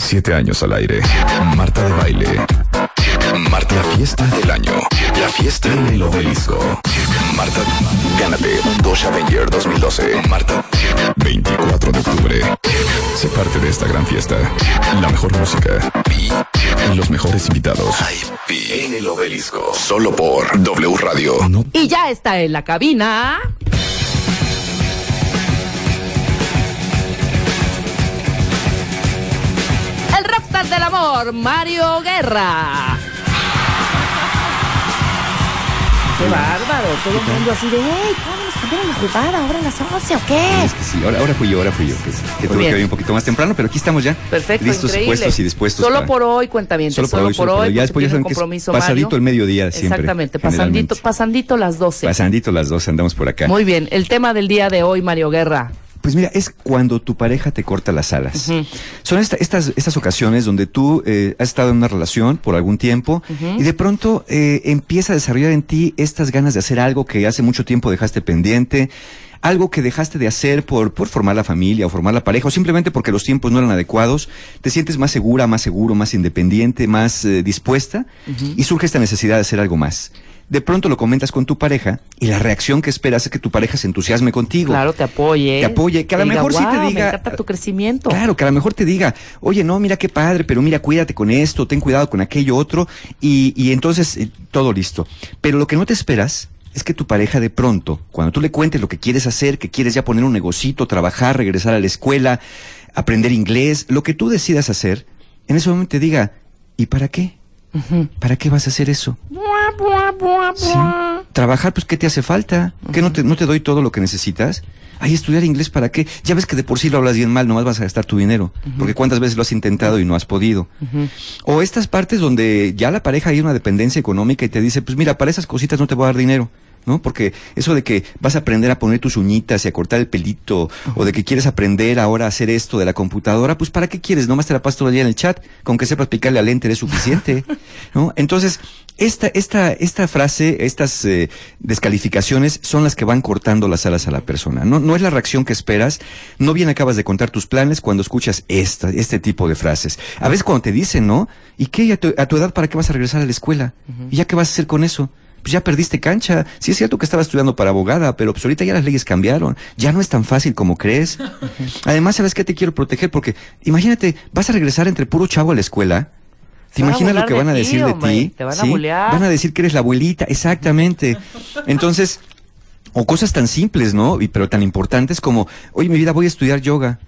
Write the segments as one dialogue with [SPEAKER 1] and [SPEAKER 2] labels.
[SPEAKER 1] Siete años al aire. Marta de baile. Marta, la fiesta del año. La fiesta en el obelisco. Marta, gánate Dodge Avenger 2012. Marta, 24 de octubre. Sé parte de esta gran fiesta. La mejor música. Los mejores invitados. En el obelisco. Solo por W Radio.
[SPEAKER 2] Y ya está en la cabina. Amor, Mario Guerra. Qué bárbaro, todo el mundo así de, ¡Ey, vámonos, cambiaron la jugada, ahora la socia, ¿o qué?
[SPEAKER 3] Es que sí, ahora, ahora fui yo, ahora fui yo, que, que tuve
[SPEAKER 2] bien.
[SPEAKER 3] que venir un poquito más temprano, pero aquí estamos ya.
[SPEAKER 2] Perfecto,
[SPEAKER 3] Listos,
[SPEAKER 2] increíble.
[SPEAKER 3] puestos y dispuestos.
[SPEAKER 2] Solo
[SPEAKER 3] para-
[SPEAKER 2] por hoy.
[SPEAKER 3] Solo por hoy, solo por hoy. Ya después ya saben que es pasadito el mediodía siempre,
[SPEAKER 2] Exactamente, pasandito, pasandito las 12.
[SPEAKER 3] Pasandito las dos, andamos por acá.
[SPEAKER 2] Muy bien, el tema del día de hoy, Mario Guerra.
[SPEAKER 3] Pues mira, es cuando tu pareja te corta las alas. Son esta- estas, estas ocasiones donde tú eh, has estado en una relación por algún tiempo y de pronto eh, empieza a desarrollar en ti estas ganas de hacer algo que hace mucho tiempo dejaste pendiente, algo que dejaste de hacer por, por formar la familia o formar la pareja o simplemente porque los tiempos no eran adecuados, te sientes más segura, más seguro, más independiente, más eh, dispuesta y surge esta necesidad de hacer algo más. De pronto lo comentas con tu pareja y la reacción que esperas es que tu pareja se entusiasme contigo.
[SPEAKER 2] Claro, te apoye.
[SPEAKER 3] Te apoye, que a lo mejor sí te
[SPEAKER 2] "Guau,
[SPEAKER 3] diga-
[SPEAKER 2] Me encanta tu crecimiento.
[SPEAKER 3] Claro, que a lo mejor te diga, oye, no, mira qué padre, pero mira, cuídate con esto, ten cuidado con aquello otro, y, y entonces eh, todo listo. Pero lo que no te esperas es que tu pareja de pronto, cuando tú le cuentes lo que quieres hacer, que quieres ya poner un negocito, trabajar, regresar a la escuela, aprender inglés, lo que tú decidas hacer, en ese momento te diga, ¿y para qué? ¿Para qué vas a hacer eso? Sí. Trabajar, pues, ¿qué te hace falta? ¿Qué no te, no te doy todo lo que necesitas? Ay, estudiar inglés, ¿para qué? Ya ves que de por sí lo hablas bien mal, nomás vas a gastar tu dinero. Porque cuántas veces lo has intentado y no has podido. O estas partes donde ya la pareja hay una dependencia económica y te dice, pues mira, para esas cositas no te voy a dar dinero. ¿No? Porque eso de que vas a aprender a poner tus uñitas y a cortar el pelito, o de que quieres aprender ahora a hacer esto de la computadora, pues ¿para qué quieres? Nomás te la pasas todo el día en el chat, con que sepas picarle al enter es suficiente, ¿no? Entonces, esta, esta, esta frase, estas eh, descalificaciones son las que van cortando las alas a la persona. No, no es la reacción que esperas, no bien acabas de contar tus planes cuando escuchas esta, este tipo de frases. A veces cuando te dicen, ¿no? ¿Y qué? ¿A tu, a tu edad para qué vas a regresar a la escuela? ¿Y ya qué vas a hacer con eso? Pues ya perdiste cancha. Sí es cierto que estaba estudiando para abogada, pero pues ahorita ya las leyes cambiaron. Ya no es tan fácil como crees. Además, ¿sabes qué te quiero proteger? Porque imagínate, vas a regresar entre puro chavo a la escuela. ¿Te imaginas lo que van a decir de ti?
[SPEAKER 2] Te van a bulear.
[SPEAKER 3] Van a decir que eres la abuelita, exactamente. Entonces, o cosas tan simples, ¿no? Y, pero tan importantes como, oye, mi vida, voy a estudiar yoga.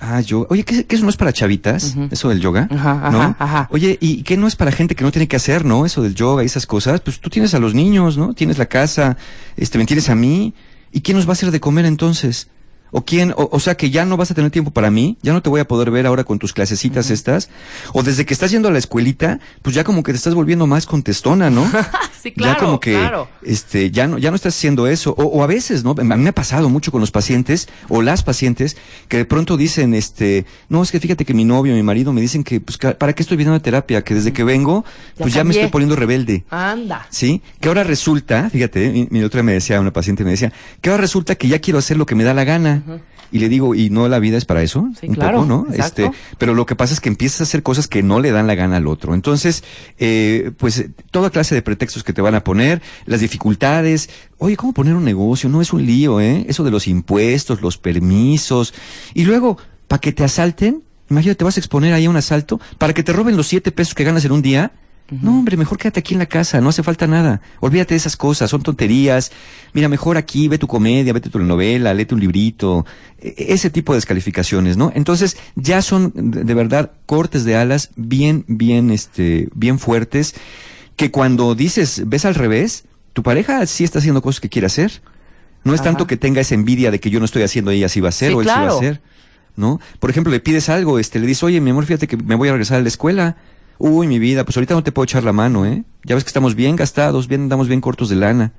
[SPEAKER 3] Ah, yoga. Oye, ¿qué, qué eso no es para chavitas? Eso del yoga,
[SPEAKER 2] Ajá,
[SPEAKER 3] ¿no?
[SPEAKER 2] ajá, ajá.
[SPEAKER 3] Oye, ¿y qué no es para gente que no tiene que hacer, no? Eso del yoga y esas cosas. Pues tú tienes a los niños, ¿no? Tienes la casa, este, me tienes a mí. ¿Y quién nos va a hacer de comer entonces? ¿O quién? O, o sea que ya no vas a tener tiempo para mí, ya no te voy a poder ver ahora con tus clasecitas estas. O desde que estás yendo a la escuelita, pues ya como que te estás volviendo más contestona, ¿no?
[SPEAKER 2] Sí, claro,
[SPEAKER 3] ya como que
[SPEAKER 2] claro.
[SPEAKER 3] este ya no ya no estás haciendo eso o, o a veces no a mí me ha pasado mucho con los pacientes o las pacientes que de pronto dicen este no es que fíjate que mi novio mi marido me dicen que pues para qué estoy viniendo a terapia que desde que vengo pues ya me estoy poniendo rebelde
[SPEAKER 2] Anda.
[SPEAKER 3] ¿Sí? Que ahora resulta, fíjate, mi, mi otra me decía, una paciente me decía, que ahora resulta que ya quiero hacer lo que me da la gana. Y le digo, ¿y no la vida es para eso?
[SPEAKER 2] Sí,
[SPEAKER 3] Un
[SPEAKER 2] claro,
[SPEAKER 3] poco, ¿no?
[SPEAKER 2] exacto.
[SPEAKER 3] Este, pero lo que pasa es que empiezas a hacer cosas que no le dan la gana al otro. Entonces, eh, pues, eh, toda clase de pretextos que te van a poner, las dificultades. Oye, ¿cómo poner un negocio? No es un lío, ¿eh? Eso de los impuestos, los permisos. Y luego, para que te asalten, imagínate, te vas a exponer ahí a un asalto, para que te roben los siete pesos que ganas en un día. No, hombre, mejor quédate aquí en la casa, no hace falta nada. Olvídate de esas cosas, son tonterías. Mira, mejor aquí, ve tu comedia, vete tu novela, léete un librito. E- ese tipo de descalificaciones, ¿no? Entonces, ya son de verdad cortes de alas bien, bien, este, bien fuertes, que cuando dices, ves al revés, tu pareja sí está haciendo cosas que quiere hacer. No es
[SPEAKER 2] Ajá.
[SPEAKER 3] tanto que tenga esa envidia de que yo no estoy haciendo ella sí va a hacer
[SPEAKER 2] Sí,
[SPEAKER 3] o él sí va a hacer. ¿no? Por ejemplo, le pides algo, este, le dices, oye, mi amor, fíjate que me voy a regresar a la escuela. Uy, mi vida, pues ahorita no te puedo echar la mano, ¿eh? Ya ves que estamos bien gastados, bien, andamos bien cortos de lana.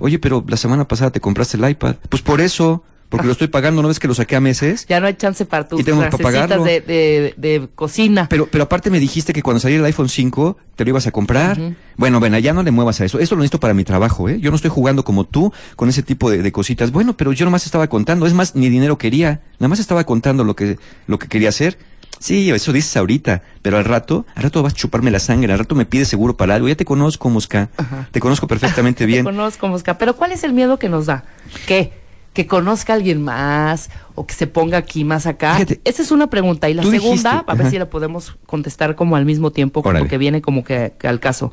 [SPEAKER 3] Oye, pero la semana pasada te compraste el iPad. Pues por eso, porque lo estoy pagando, ¿no ves que lo saqué a meses?
[SPEAKER 2] Ya no hay chance para tus
[SPEAKER 3] Y tengo que
[SPEAKER 2] clasecitas
[SPEAKER 3] pagarlo.
[SPEAKER 2] de, de, de cocina.
[SPEAKER 3] Pero, pero aparte me dijiste que cuando saliera el iPhone 5 te lo ibas a comprar. Bueno, bueno, ya no le muevas a eso. Esto lo necesito para mi trabajo, ¿eh? Yo no estoy jugando como tú con ese tipo de, de cositas. Bueno, pero yo nomás estaba contando. Es más, ni dinero quería. Nada más estaba contando lo que, lo que quería hacer. Sí, eso dices ahorita, pero al rato, al rato vas a chuparme la sangre, al rato me pides seguro para algo. Ya te conozco, Mosca. Te conozco perfectamente bien.
[SPEAKER 2] Te conozco, Mosca. Pero ¿cuál es el miedo que nos da? ¿Qué? ¿Que conozca a alguien más? ¿O que se ponga aquí más acá?
[SPEAKER 3] Fíjate,
[SPEAKER 2] Esa es una pregunta. Y la segunda,
[SPEAKER 3] dijiste,
[SPEAKER 2] a ver
[SPEAKER 3] ajá.
[SPEAKER 2] si la podemos contestar como al mismo tiempo,
[SPEAKER 3] Órale.
[SPEAKER 2] porque viene como que, que al caso.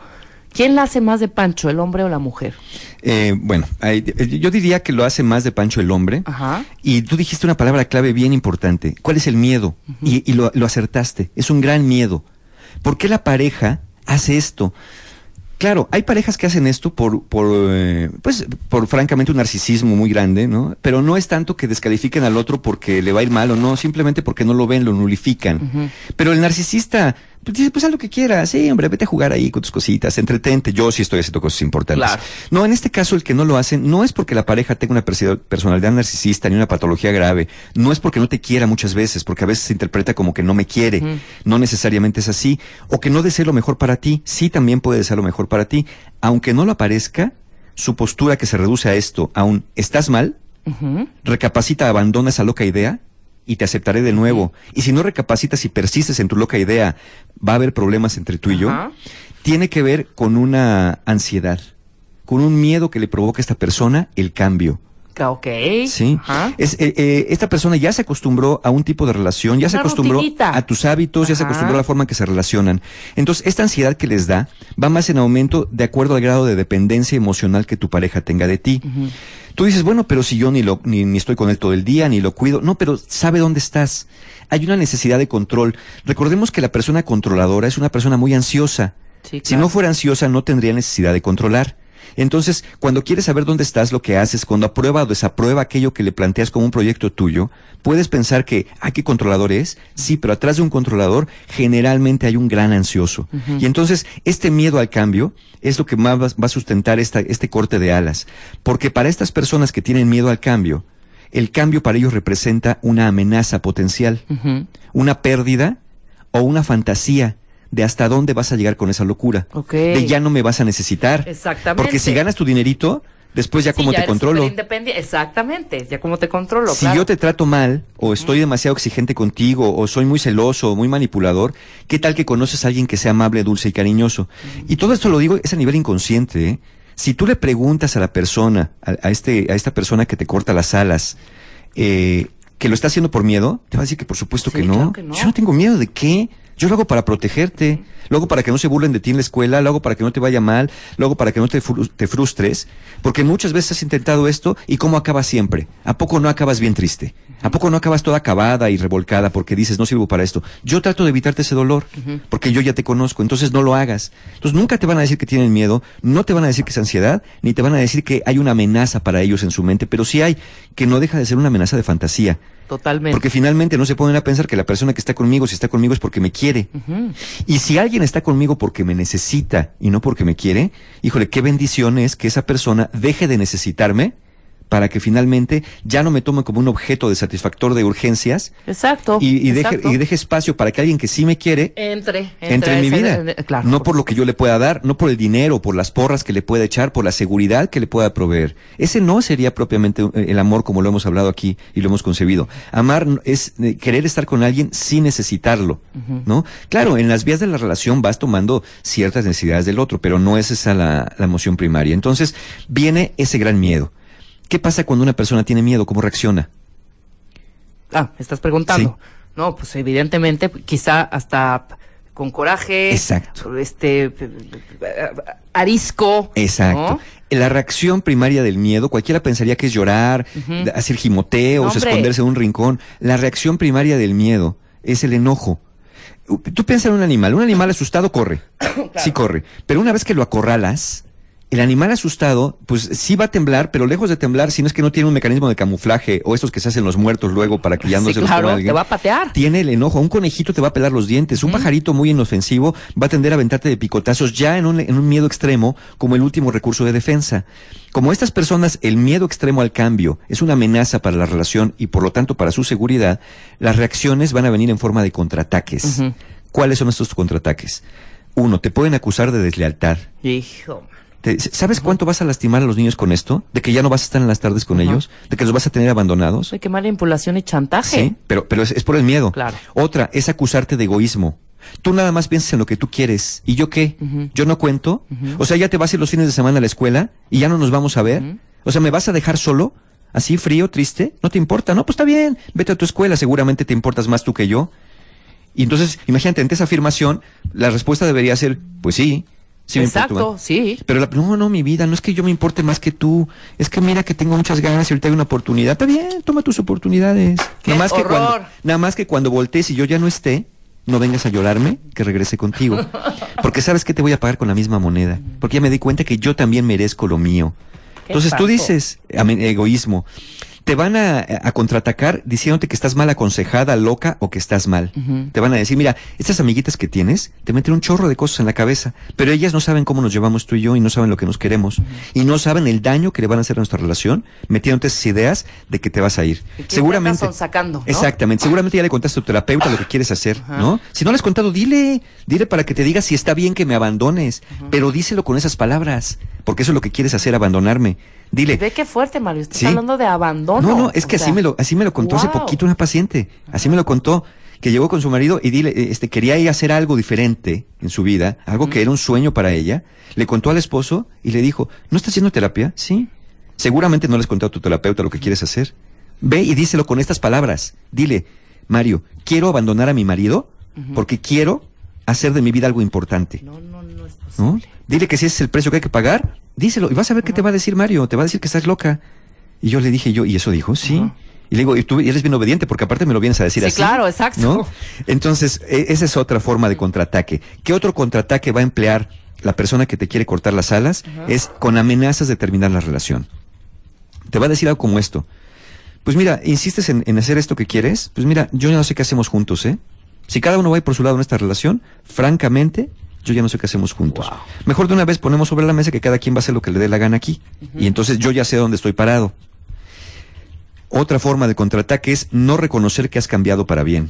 [SPEAKER 2] ¿Quién la hace más de Pancho, el hombre o la mujer?
[SPEAKER 3] Eh, bueno, eh, yo diría que lo hace más de Pancho el hombre.
[SPEAKER 2] Ajá.
[SPEAKER 3] Y tú dijiste una palabra clave bien importante. ¿Cuál es el miedo? Y, y lo, lo acertaste. Es un gran miedo. ¿Por qué la pareja hace esto? Claro, hay parejas que hacen esto por, por, eh, pues, por francamente un narcisismo muy grande, ¿no? Pero no es tanto que descalifiquen al otro porque le va a ir mal o no, simplemente porque no lo ven, lo nulifican. Pero el narcisista, pues dice, pues haz lo que quieras, sí, hombre, vete a jugar ahí con tus cositas, entretente. Yo sí estoy haciendo cosas importantes.
[SPEAKER 2] Claro.
[SPEAKER 3] No, en este caso el que no lo hacen no es porque la pareja tenga una personalidad narcisista ni una patología grave, no es porque no te quiera muchas veces, porque a veces se interpreta como que no me quiere, no necesariamente es así, o que no desee lo mejor para ti, sí también puede desear lo mejor para ti, aunque no lo aparezca, su postura que se reduce a esto, aún estás mal, recapacita, abandona esa loca idea y te aceptaré de nuevo. Y si no recapacitas y persistes en tu loca idea, va a haber problemas entre tú y yo.
[SPEAKER 2] Ajá.
[SPEAKER 3] Tiene que ver con una ansiedad, con un miedo que le provoca a esta persona el cambio.
[SPEAKER 2] Ok.
[SPEAKER 3] Sí.
[SPEAKER 2] Ajá.
[SPEAKER 3] Es, eh, eh, esta persona ya se acostumbró a un tipo de relación, ya se acostumbró
[SPEAKER 2] rutinita.
[SPEAKER 3] a tus hábitos, ya se acostumbró a la forma en que se relacionan. Entonces, esta ansiedad que les da va más en aumento de acuerdo al grado de dependencia emocional que tu pareja tenga de ti. Tú dices, bueno, pero si yo ni, lo, ni, ni estoy con él todo el día, ni lo cuido. No, pero sabe dónde estás. Hay una necesidad de control. Recordemos que la persona controladora es una persona muy ansiosa.
[SPEAKER 2] Sí,
[SPEAKER 3] Si no fuera ansiosa, no tendría necesidad de controlar. Entonces, cuando quieres saber dónde estás, lo que haces, cuando aprueba o desaprueba aquello que le planteas como un proyecto tuyo, puedes pensar que, ¿a qué controlador es? Sí, pero atrás de un controlador generalmente hay un gran ansioso. Y entonces, este miedo al cambio es lo que más va- a sustentar esta, este corte de alas. Porque para estas personas que tienen miedo al cambio, el cambio para ellos representa una amenaza potencial una pérdida o una fantasía de hasta dónde vas a llegar con esa locura. De ya no me vas a necesitar.
[SPEAKER 2] Exactamente.
[SPEAKER 3] Porque si ganas tu dinerito, después ya
[SPEAKER 2] Sí,
[SPEAKER 3] cómo te
[SPEAKER 2] eres
[SPEAKER 3] controlo.
[SPEAKER 2] Exactamente. Ya como te controlo.
[SPEAKER 3] Si
[SPEAKER 2] claro.
[SPEAKER 3] yo te trato mal, o estoy demasiado exigente contigo, o soy muy celoso, o muy manipulador, ¿qué tal que conoces a alguien que sea amable, dulce y cariñoso? Y todo esto lo digo, es a nivel inconsciente, ¿eh? Si tú le preguntas a la persona, a, a este, a esta persona que te corta las alas, eh, que lo está haciendo por miedo, te va a decir que por supuesto
[SPEAKER 2] Sí,
[SPEAKER 3] que, no.
[SPEAKER 2] claro que no.
[SPEAKER 3] Yo no tengo miedo de qué. Yo lo hago para protegerte, lo hago para que no se burlen de ti en la escuela, lo hago para que no te vaya mal, lo hago para que no te, fru- te frustres, porque muchas veces has intentado esto y cómo acabas siempre. ¿A poco no acabas bien triste? ¿A poco no acabas toda acabada y revolcada porque dices no sirvo para esto? Yo trato de evitarte ese dolor, porque yo ya te conozco, entonces no lo hagas. Entonces nunca te van a decir que tienen miedo, no te van a decir que es ansiedad, ni te van a decir que hay una amenaza para ellos en su mente, pero sí hay que no deja de ser una amenaza de fantasía.
[SPEAKER 2] Totalmente.
[SPEAKER 3] Porque finalmente no se ponen a pensar que la persona que está conmigo, si está conmigo es porque me quiere. Y si alguien está conmigo porque me necesita y no porque me quiere, híjole, qué bendición es que esa persona deje de necesitarme para que finalmente ya no me tome como un objeto de satisfactor de urgencias
[SPEAKER 2] Exacto.
[SPEAKER 3] y, y deje, y deje espacio para que alguien que sí me quiere
[SPEAKER 2] Entre.
[SPEAKER 3] entre en mi vida.
[SPEAKER 2] en- claro.
[SPEAKER 3] no por lo que yo le pueda dar, no por el dinero, por las porras que le pueda echar, por la seguridad que le pueda proveer. Ese no sería propiamente eh, el amor como lo hemos hablado aquí y lo hemos concebido. Amar es eh, querer estar con alguien sin necesitarlo, ¿no? Claro, en las vías de la relación vas tomando ciertas necesidades del otro, pero no es esa la, la emoción primaria. Entonces viene ese gran miedo. ¿Qué pasa cuando una persona tiene miedo? ¿Cómo reacciona?
[SPEAKER 2] Ah, me estás preguntando. No, pues evidentemente, quizá hasta con coraje.
[SPEAKER 3] Exacto.
[SPEAKER 2] Este. arisco.
[SPEAKER 3] Exacto.
[SPEAKER 2] ¿no?
[SPEAKER 3] La reacción primaria del miedo, cualquiera pensaría que es llorar, hacer gimoteos,
[SPEAKER 2] hombre.
[SPEAKER 3] esconderse en un rincón. La reacción primaria del miedo es el enojo. Tú piensas en un animal, un animal asustado corre, sí corre, pero una vez que lo acorralas el animal asustado, pues sí va a temblar, pero lejos de temblar, si no es que no tiene un mecanismo de camuflaje o estos que se hacen los muertos luego para que ya no
[SPEAKER 2] Sí,
[SPEAKER 3] se los
[SPEAKER 2] claro,
[SPEAKER 3] coma alguien.
[SPEAKER 2] te va a patear.
[SPEAKER 3] Tiene el enojo. Un conejito te va a pelar los dientes. Un pajarito muy inofensivo va a tender a aventarte de picotazos ya en un, en un miedo extremo como el último recurso de defensa. Como estas personas, el miedo extremo al cambio es una amenaza para la relación y por lo tanto para su seguridad, las reacciones van a venir en forma de contraataques. ¿Cuáles son estos contraataques? Uno, te pueden acusar de deslealtad.
[SPEAKER 2] Hijo.
[SPEAKER 3] Te- ¿Sabes cuánto vas a lastimar a los niños con esto? De que ya no vas a estar en las tardes con
[SPEAKER 2] Ajá.
[SPEAKER 3] ellos, de que los vas a tener abandonados.
[SPEAKER 2] Ay, qué manipulación y chantaje.
[SPEAKER 3] Sí, pero, pero es, es por el miedo.
[SPEAKER 2] Claro.
[SPEAKER 3] Otra es acusarte de egoísmo. Tú nada más piensas en lo que tú quieres. ¿Y yo qué? Yo no cuento. O sea, ya te vas a ir los fines de semana a la escuela y ya no nos vamos a ver. O sea, ¿me vas a dejar solo? ¿Así, frío, triste? ¿No te importa? No, pues está bien. Vete a tu escuela. Seguramente te importas más tú que yo. Y entonces, imagínate, ante esa afirmación, la respuesta debería ser, pues sí. Sí me.
[SPEAKER 2] Exacto, sí.
[SPEAKER 3] Pero la- no, no, mi vida, no es que yo me importe más que tú. Es que mira que tengo muchas ganas y ahorita hay una oportunidad. Está bien, toma tus oportunidades.
[SPEAKER 2] ¡Qué
[SPEAKER 3] nada más que cuando, nada más que cuando voltees y yo ya no esté, no vengas a llorarme que regrese contigo. Porque sabes que te voy a pagar con la misma moneda. Porque ya me di cuenta que yo también merezco lo mío. Entonces tú dices, egoísmo. Te van a, a contraatacar diciéndote que estás mal aconsejada, loca o que estás mal. Te van a decir, mira, estas amiguitas que tienes te meten un chorro de cosas en la cabeza, pero ellas no saben cómo nos llevamos tú y yo y no saben lo que nos queremos. Y no saben el daño que le van a hacer a nuestra relación metiéndote esas ideas de que te vas a ir.
[SPEAKER 2] ¿Y qué
[SPEAKER 3] Seguramente.
[SPEAKER 2] son sacando, no?
[SPEAKER 3] Exactamente. Seguramente ya le contaste a tu terapeuta lo que quieres hacer. ¿no? Si no le has contado, dile. Dile para que te diga si está bien que me abandones. Pero díselo con esas palabras. Porque eso es lo que quieres hacer, abandonarme. Dile.
[SPEAKER 2] Ve qué fuerte, Mario. Estás
[SPEAKER 3] Sí.
[SPEAKER 2] hablando de abandono.
[SPEAKER 3] No, no, es que
[SPEAKER 2] O
[SPEAKER 3] así
[SPEAKER 2] sea,
[SPEAKER 3] me lo, así me lo contó hace poquito una paciente. Así me lo contó. Que llegó con su marido y dile, eh, este, quería ella hacer algo diferente en su vida, algo que era un sueño para ella. Le contó al esposo y le dijo, ¿no estás haciendo terapia? Sí. Seguramente no les contó a tu terapeuta lo que quieres hacer. Ve y díselo con estas palabras. Dile, Mario, quiero abandonar a mi marido porque quiero hacer de mi vida algo importante.
[SPEAKER 2] No, no, no.
[SPEAKER 3] Dile que si ese es el precio que hay que pagar, díselo. Y vas a ver qué te va a decir Mario. Te va a decir que estás loca. Y yo le dije yo, ¿y eso dijo? Sí. Y le digo, y tú eres bien obediente porque aparte me lo vienes a decir
[SPEAKER 2] Sí,
[SPEAKER 3] así.
[SPEAKER 2] claro, exacto.
[SPEAKER 3] ¿no? Entonces, e- esa es otra forma de contraataque. ¿Qué otro contraataque va a emplear la persona que te quiere cortar las alas? Es con amenazas de terminar la relación. Te va a decir algo como esto. Pues mira, insistes en, en hacer esto que quieres, pues mira, yo ya no sé qué hacemos juntos, ¿eh? Si cada uno va a ir por su lado en esta relación, francamente, yo ya no sé qué hacemos juntos.
[SPEAKER 2] Wow.
[SPEAKER 3] Mejor de una vez ponemos sobre la mesa que cada quien va a hacer lo que le dé la gana aquí. Y entonces yo ya sé dónde estoy parado. Otra forma de contraataque es no reconocer que has cambiado para bien.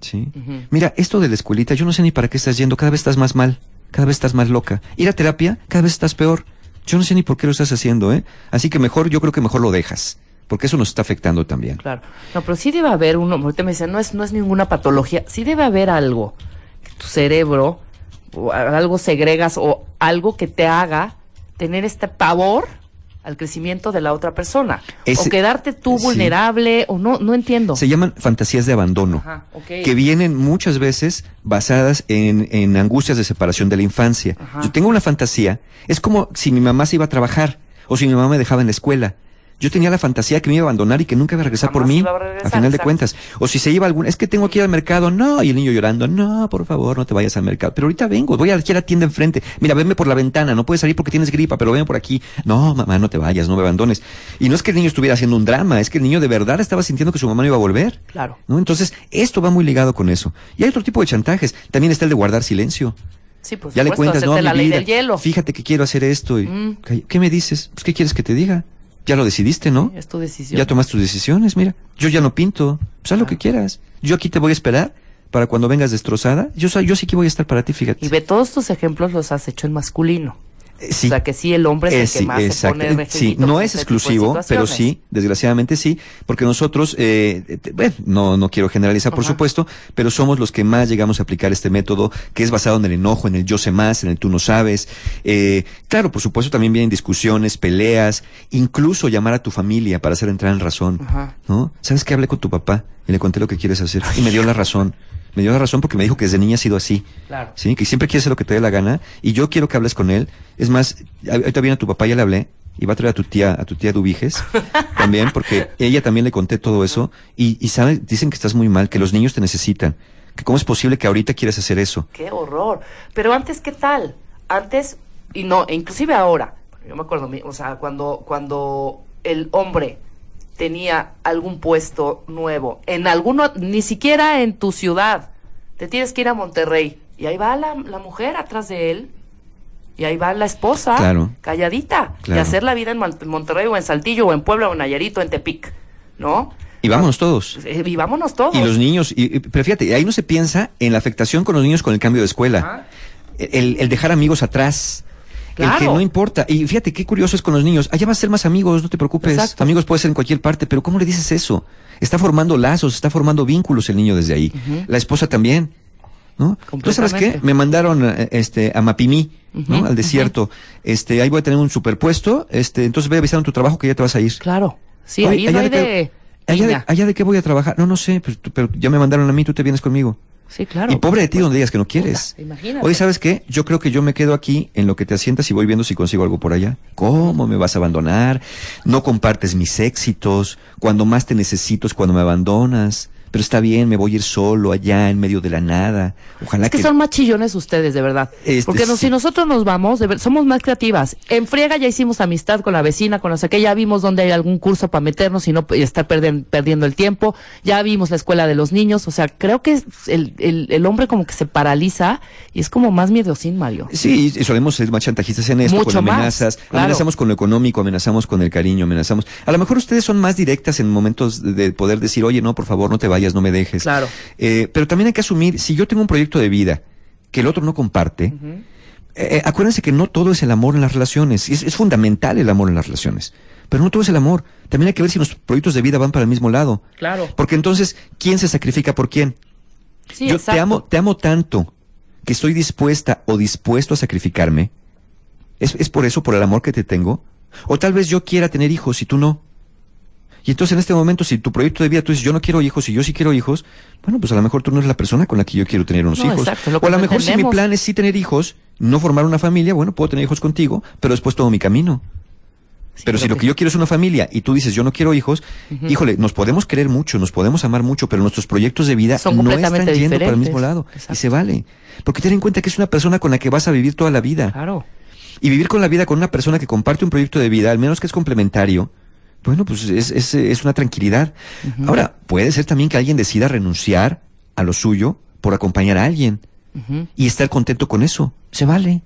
[SPEAKER 3] ¿Sí? Mira, esto de la escuelita, yo no sé ni para qué estás yendo, cada vez estás más mal, cada vez estás más loca. Ir a terapia, cada vez estás peor. Yo no sé ni por qué lo estás haciendo, ¿eh? Así que mejor, yo creo que mejor lo dejas, porque eso nos está afectando también.
[SPEAKER 2] Claro. No, pero sí debe haber uno, ahorita me dicen, no es, no es ninguna patología, sí debe haber algo que tu cerebro, o algo segregas o algo que te haga tener este pavor al crecimiento de la otra persona.
[SPEAKER 3] Ese-
[SPEAKER 2] o quedarte tú
[SPEAKER 3] sí.
[SPEAKER 2] vulnerable, o no, no entiendo.
[SPEAKER 3] Se llaman fantasías de abandono,
[SPEAKER 2] Ajá,
[SPEAKER 3] que vienen muchas veces basadas en, en angustias de separación de la infancia.
[SPEAKER 2] Ajá.
[SPEAKER 3] Yo tengo una fantasía, es como si mi mamá se iba a trabajar o si mi mamá me dejaba en la escuela. Yo tenía la fantasía que me iba a abandonar y que nunca iba a regresar por mí,
[SPEAKER 2] a regresar,
[SPEAKER 3] final de cuentas. O si se iba a algún, es que tengo que ir al mercado, no, y el niño llorando, no, por favor, no te vayas al mercado. Pero ahorita vengo, voy a aquí a la tienda enfrente. Mira, venme por la ventana, no puedes salir porque tienes gripa, pero ven por aquí. No, mamá, no te vayas, no me abandones. Y no es que el niño estuviera haciendo un drama, es que el niño de verdad estaba sintiendo que su mamá no iba a volver.
[SPEAKER 2] Claro.
[SPEAKER 3] ¿no? Entonces, esto va muy ligado con eso. Y hay otro tipo de chantajes. También está el de guardar silencio.
[SPEAKER 2] Sí, por
[SPEAKER 3] ya le cuentas, no, mi
[SPEAKER 2] la ley
[SPEAKER 3] vida,
[SPEAKER 2] del hielo.
[SPEAKER 3] fíjate que quiero hacer esto. Y,
[SPEAKER 2] Mm.
[SPEAKER 3] "Calla, ¿Qué me dices? Pues, ¿qué quieres que te diga? Ya lo decidiste, ¿no?
[SPEAKER 2] Es tu decisión.
[SPEAKER 3] Ya tomas tus decisiones, mira. Yo ya no pinto. Pues haz lo
[SPEAKER 2] Ah.
[SPEAKER 3] que quieras. Yo aquí te voy a esperar para cuando vengas destrozada. Yo, yo sí que voy a estar para ti, fíjate.
[SPEAKER 2] Y ve, todos tus ejemplos los has hecho en masculino.
[SPEAKER 3] Eh, sí.
[SPEAKER 2] O sea, que sí, el hombre es
[SPEAKER 3] Eh,
[SPEAKER 2] el que
[SPEAKER 3] sí,
[SPEAKER 2] más se
[SPEAKER 3] exacto.
[SPEAKER 2] pone
[SPEAKER 3] Eh,
[SPEAKER 2] rejegito
[SPEAKER 3] Sí,
[SPEAKER 2] con
[SPEAKER 3] no es
[SPEAKER 2] este
[SPEAKER 3] exclusivo, pero sí, desgraciadamente sí, porque nosotros, eh, eh, bueno, no, no quiero generalizar, por
[SPEAKER 2] Ajá.
[SPEAKER 3] supuesto, pero somos los que más llegamos a aplicar este método, que es basado en el enojo, en el yo sé más, en el tú no sabes. Eh, claro, por supuesto, también vienen discusiones, peleas, incluso llamar a tu familia para hacer entrar en razón.
[SPEAKER 2] Ajá.
[SPEAKER 3] ¿No? ¿Sabes qué? Hablé con tu papá y le conté lo que quieres hacer y me dio la razón. Me dio la razón porque me dijo que desde niña ha sido así.
[SPEAKER 2] Claro.
[SPEAKER 3] Sí, que siempre quiere hacer lo que te dé la gana y yo quiero que hables con él. Es más, ahorita viene a tu papá, ya le hablé y va a traer a tu tía, a tu tía Dubiges también porque ella también le conté todo eso y, y sabe, dicen que estás muy mal, que los niños te necesitan, que cómo es posible que ahorita quieras hacer eso.
[SPEAKER 2] Qué horror. Pero antes, ¿qué tal? Antes, y no, e inclusive ahora, Yo me acuerdo, o sea, cuando, cuando el hombre tenía algún puesto nuevo, en alguno, ni siquiera en tu ciudad, te tienes que ir a Monterrey, y ahí va la, la mujer atrás de él, y ahí va la esposa,
[SPEAKER 3] Claro.
[SPEAKER 2] calladita, y
[SPEAKER 3] Claro.
[SPEAKER 2] hacer la vida en Mon- Monterrey, o en Saltillo, o en Puebla, o en Nayarit, o en Tepic, ¿no?
[SPEAKER 3] Y vámonos todos.
[SPEAKER 2] Eh, y vámonos todos.
[SPEAKER 3] Y los niños, y, y- pero fíjate, ahí no se piensa en la afectación con los niños con el cambio de escuela. El dejar amigos atrás. El que
[SPEAKER 2] Claro.
[SPEAKER 3] no importa. Y fíjate qué curioso es con los niños. Allá vas a ser más amigos, no te preocupes.
[SPEAKER 2] Exacto.
[SPEAKER 3] Amigos puede ser en cualquier parte, pero ¿cómo le dices eso? Está formando lazos, está formando vínculos el niño desde ahí. La esposa también. ¿No? ¿Tú sabes qué? Me mandaron eh, este a Mapimí, ¿no?
[SPEAKER 2] Ujú,
[SPEAKER 3] Al desierto. Este, ahí voy a tener un superpuesto, este, entonces ve avisando tu trabajo que ya te vas a ir.
[SPEAKER 2] Claro. Sí,
[SPEAKER 3] Oye,
[SPEAKER 2] ahí no
[SPEAKER 3] allá
[SPEAKER 2] hay
[SPEAKER 3] de
[SPEAKER 2] de...
[SPEAKER 3] Allá de,
[SPEAKER 2] piña.
[SPEAKER 3] allá de qué voy a trabajar. No, no sé, pues, tú- pero ya me mandaron a mí, tú te vienes conmigo.
[SPEAKER 2] Sí, claro.
[SPEAKER 3] Y pobre de ti donde digas que no quieres.
[SPEAKER 2] Imagínate.
[SPEAKER 3] Oye, ¿sabes qué? Yo creo que yo me quedo aquí en lo que te asientas y voy viendo si consigo algo por allá. ¿Cómo me vas a abandonar? No compartes mis éxitos. Cuando más te necesito es cuando me abandonas. Pero está bien, me voy a ir solo allá en medio de la nada. Ojalá
[SPEAKER 2] Es que son más chillones ustedes, de verdad.
[SPEAKER 3] Este,
[SPEAKER 2] Porque no-
[SPEAKER 3] sí.
[SPEAKER 2] si nosotros nos vamos, de ver- somos más creativas. En friega ya hicimos amistad con la vecina, con no sé qué, ya vimos dónde hay algún curso para meternos y no y estar perden- perdiendo el tiempo. Ya vimos la escuela de los niños. O sea, creo que el, el, el hombre como que se paraliza y es como más miedosín, Mario.
[SPEAKER 3] Sí, y solemos ser más chantajistas en esto,
[SPEAKER 2] Mucho
[SPEAKER 3] con
[SPEAKER 2] más,
[SPEAKER 3] amenazas.
[SPEAKER 2] claro.
[SPEAKER 3] Amenazamos con lo económico, amenazamos con el cariño, amenazamos. A lo mejor ustedes son más directas en momentos de poder decir, oye, no, por favor, no te vayas, no me dejes.
[SPEAKER 2] Claro.
[SPEAKER 3] Eh, pero también hay que asumir, si yo tengo un proyecto de vida que el otro no comparte, eh, acuérdense que no todo es el amor en las relaciones. Es, es fundamental el amor en las relaciones. Pero no todo es el amor. También hay que ver si los proyectos de vida van para el mismo lado.
[SPEAKER 2] Claro.
[SPEAKER 3] Porque entonces, ¿quién se sacrifica por quién?
[SPEAKER 2] Sí,
[SPEAKER 3] yo
[SPEAKER 2] exacto.
[SPEAKER 3] te amo, te amo tanto que estoy dispuesta o dispuesto a sacrificarme. ¿Es, es por eso, por el amor que te tengo? O tal vez yo quiera tener hijos y tú no. Y entonces en este momento, si tu proyecto de vida tú dices, yo no quiero hijos y yo sí quiero hijos, bueno, pues a lo mejor tú no eres la persona con la que yo quiero tener unos
[SPEAKER 2] No,
[SPEAKER 3] hijos.
[SPEAKER 2] exacto, lo
[SPEAKER 3] o a lo mejor si mi plan es sí tener hijos, no formar una familia, bueno, puedo tener hijos contigo, pero después todo mi camino.
[SPEAKER 2] Sí,
[SPEAKER 3] Pero si lo que yo quiero es una familia y tú dices yo no quiero hijos, híjole, nos podemos querer mucho, nos podemos amar mucho, pero nuestros proyectos de vida
[SPEAKER 2] Son
[SPEAKER 3] no están yendo para el mismo lado.
[SPEAKER 2] Exacto.
[SPEAKER 3] Y se vale. Porque ten en cuenta que es una persona con la que vas a vivir toda la vida.
[SPEAKER 2] Claro.
[SPEAKER 3] Y vivir con la vida con una persona que comparte un proyecto de vida, al menos que es complementario, bueno, pues es, es, es una tranquilidad. Ahora, puede ser también que alguien decida renunciar a lo suyo por acompañar a alguien y estar contento con eso. Se vale.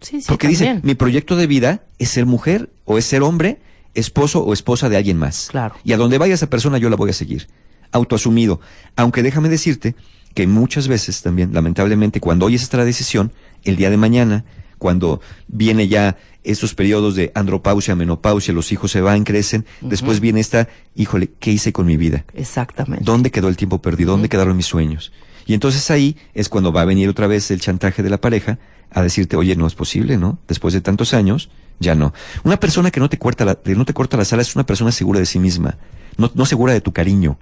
[SPEAKER 2] Sí, sí,
[SPEAKER 3] Porque dice, mi proyecto de vida es ser mujer o es ser hombre, esposo o esposa de alguien más.
[SPEAKER 2] Claro.
[SPEAKER 3] Y a donde vaya esa persona yo la voy a seguir. Autoasumido. Aunque déjame decirte que muchas veces también, lamentablemente, cuando oyes esta decisión, el día de mañana, cuando viene ya esos periodos de andropausia, menopausia, los hijos se van, crecen, después viene esta, híjole, ¿qué hice con mi vida?
[SPEAKER 2] Exactamente.
[SPEAKER 3] ¿Dónde quedó el tiempo perdido? ¿Dónde quedaron mis sueños? Y entonces ahí es cuando va a venir otra vez el chantaje de la pareja a decirte, oye, no es posible, ¿no? Después de tantos años, ya no. Una persona que no te corta la, que no te corta las alas es una persona segura de sí misma, no, no segura de tu cariño.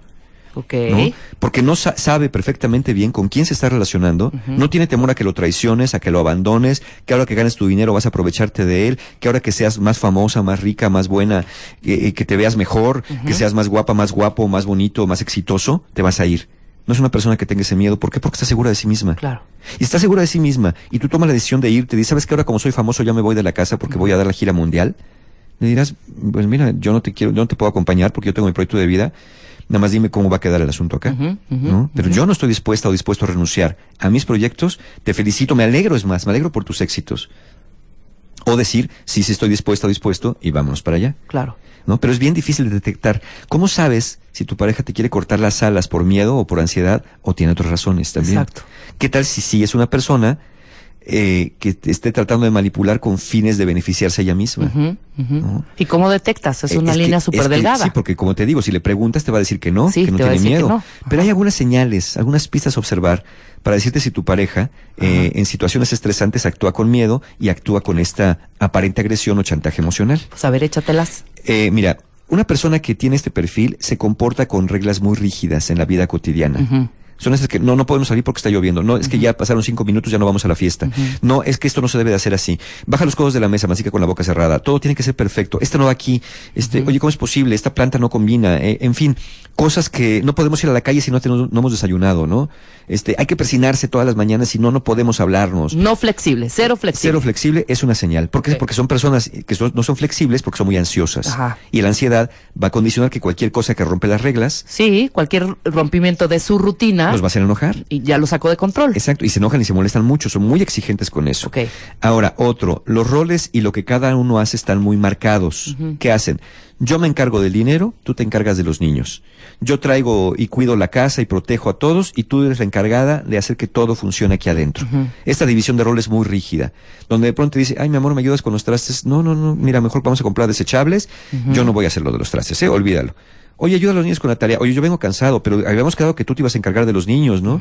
[SPEAKER 3] ¿No? Porque no sa- sabe perfectamente bien con quién se está relacionando, no tiene temor a que lo traiciones, a que lo abandones, que ahora que ganes tu dinero vas a aprovecharte de él, que ahora que seas más famosa, más rica, más buena, eh, eh, que te veas mejor, que seas más guapa, más guapo, más bonito, más exitoso, te vas a ir. No es una persona que tenga ese miedo. ¿Por qué? Porque está segura de sí misma.
[SPEAKER 2] Claro.
[SPEAKER 3] Y está segura de sí misma. Y tú tomas la decisión de irte. Y sabes que ahora como soy famoso ya me voy de la casa porque voy a dar la gira mundial. Le dirás, pues mira, yo no te quiero, yo no te puedo acompañar porque yo tengo mi proyecto de vida. Nada más dime cómo va a quedar el asunto acá. ¿no? Pero yo no estoy dispuesta o dispuesto a renunciar a mis proyectos. Te felicito, me alegro, es más, me alegro por tus éxitos. O decir, sí, sí estoy dispuesta o dispuesto y vámonos para allá.
[SPEAKER 2] Claro.
[SPEAKER 3] ¿no? Pero es bien difícil de detectar. ¿Cómo sabes si tu pareja te quiere cortar las alas por miedo o por ansiedad o tiene otras razones también?
[SPEAKER 2] Exacto.
[SPEAKER 3] ¿Qué tal si sí es una persona eh, que esté tratando de manipular con fines de beneficiarse a ella misma?
[SPEAKER 2] ¿Y cómo detectas? Es
[SPEAKER 3] Eh,
[SPEAKER 2] una línea súper delgada.
[SPEAKER 3] Sí, porque como te digo, si le preguntas te va a decir que no,
[SPEAKER 2] Sí,
[SPEAKER 3] que no tiene miedo.
[SPEAKER 2] no.
[SPEAKER 3] Pero hay algunas señales, algunas pistas a observar para decirte si tu pareja eh, en situaciones estresantes actúa con miedo y actúa con esta aparente agresión o chantaje emocional.
[SPEAKER 2] Pues a ver, échatelas.
[SPEAKER 3] Eh, mira, una persona que tiene este perfil se comporta con reglas muy rígidas en la vida cotidiana. Son esas que no, no podemos salir porque está lloviendo. No, es que ya pasaron cinco minutos, ya no vamos a la fiesta. No, es que esto no se debe de hacer así. Baja los codos de la mesa, mastica con la boca cerrada. Todo tiene que ser perfecto. Esta no va aquí. Este, oye, ¿cómo es posible? Esta planta no combina. Eh, en fin, cosas que no podemos ir a la calle si no, tenemos, no hemos desayunado, ¿no? Este, hay que persinarse todas las mañanas, si no, no podemos hablarnos.
[SPEAKER 2] No flexible, cero flexible.
[SPEAKER 3] Cero flexible es una señal. ¿Por qué?
[SPEAKER 2] Ok.
[SPEAKER 3] Porque son personas que son- no son flexibles porque son muy ansiosas.
[SPEAKER 2] Ajá.
[SPEAKER 3] Y la ansiedad va a condicionar que cualquier cosa que rompe las reglas
[SPEAKER 2] Sí, cualquier rompimiento de su rutina
[SPEAKER 3] los va a hacer enojar.
[SPEAKER 2] y ya lo sacó de control.
[SPEAKER 3] Exacto, y se enojan y se molestan mucho, son muy exigentes con eso.
[SPEAKER 2] Ok.
[SPEAKER 3] Ahora, otro, los roles y lo que cada uno hace están muy marcados. ¿Qué hacen? Yo me encargo del dinero, tú te encargas de los niños. Yo traigo y cuido la casa y protejo a todos y tú eres la encargada de hacer que todo funcione aquí adentro. Esta división de roles muy rígida, donde de pronto dice, ay, mi amor, ¿me ayudas con los trastes? No, no, no, mira, mejor vamos a comprar desechables. Yo no voy a hacer lo de los trastes, ¿eh? Olvídalo. Oye, ayuda a los niños con la tarea. Oye, yo vengo cansado, pero habíamos quedado que tú te ibas a encargar de los niños, ¿no?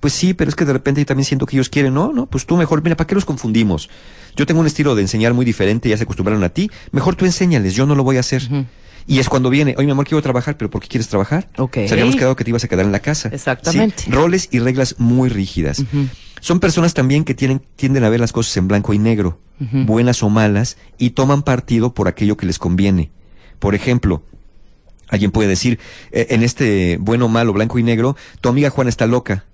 [SPEAKER 3] Pues sí, pero es que de repente yo también siento que ellos quieren, no, no, pues tú mejor, mira, ¿para qué los confundimos? Yo tengo un estilo de enseñar muy diferente, ya se acostumbraron a ti, mejor tú enséñales, yo no lo voy a hacer. Y es cuando viene, oye, mi amor, quiero trabajar, pero ¿por qué quieres trabajar?
[SPEAKER 2] Ok.
[SPEAKER 3] O sea, habíamos quedado que te ibas a quedar en la casa.
[SPEAKER 2] Exactamente.
[SPEAKER 3] Sí, Roles y reglas muy rígidas. Son personas también que tienen, tienden a ver las cosas en blanco y negro, buenas o malas, y toman partido por aquello que les conviene. Por ejemplo, alguien puede decir, eh, en este bueno, malo, blanco y negro, tu amiga Juana está loca.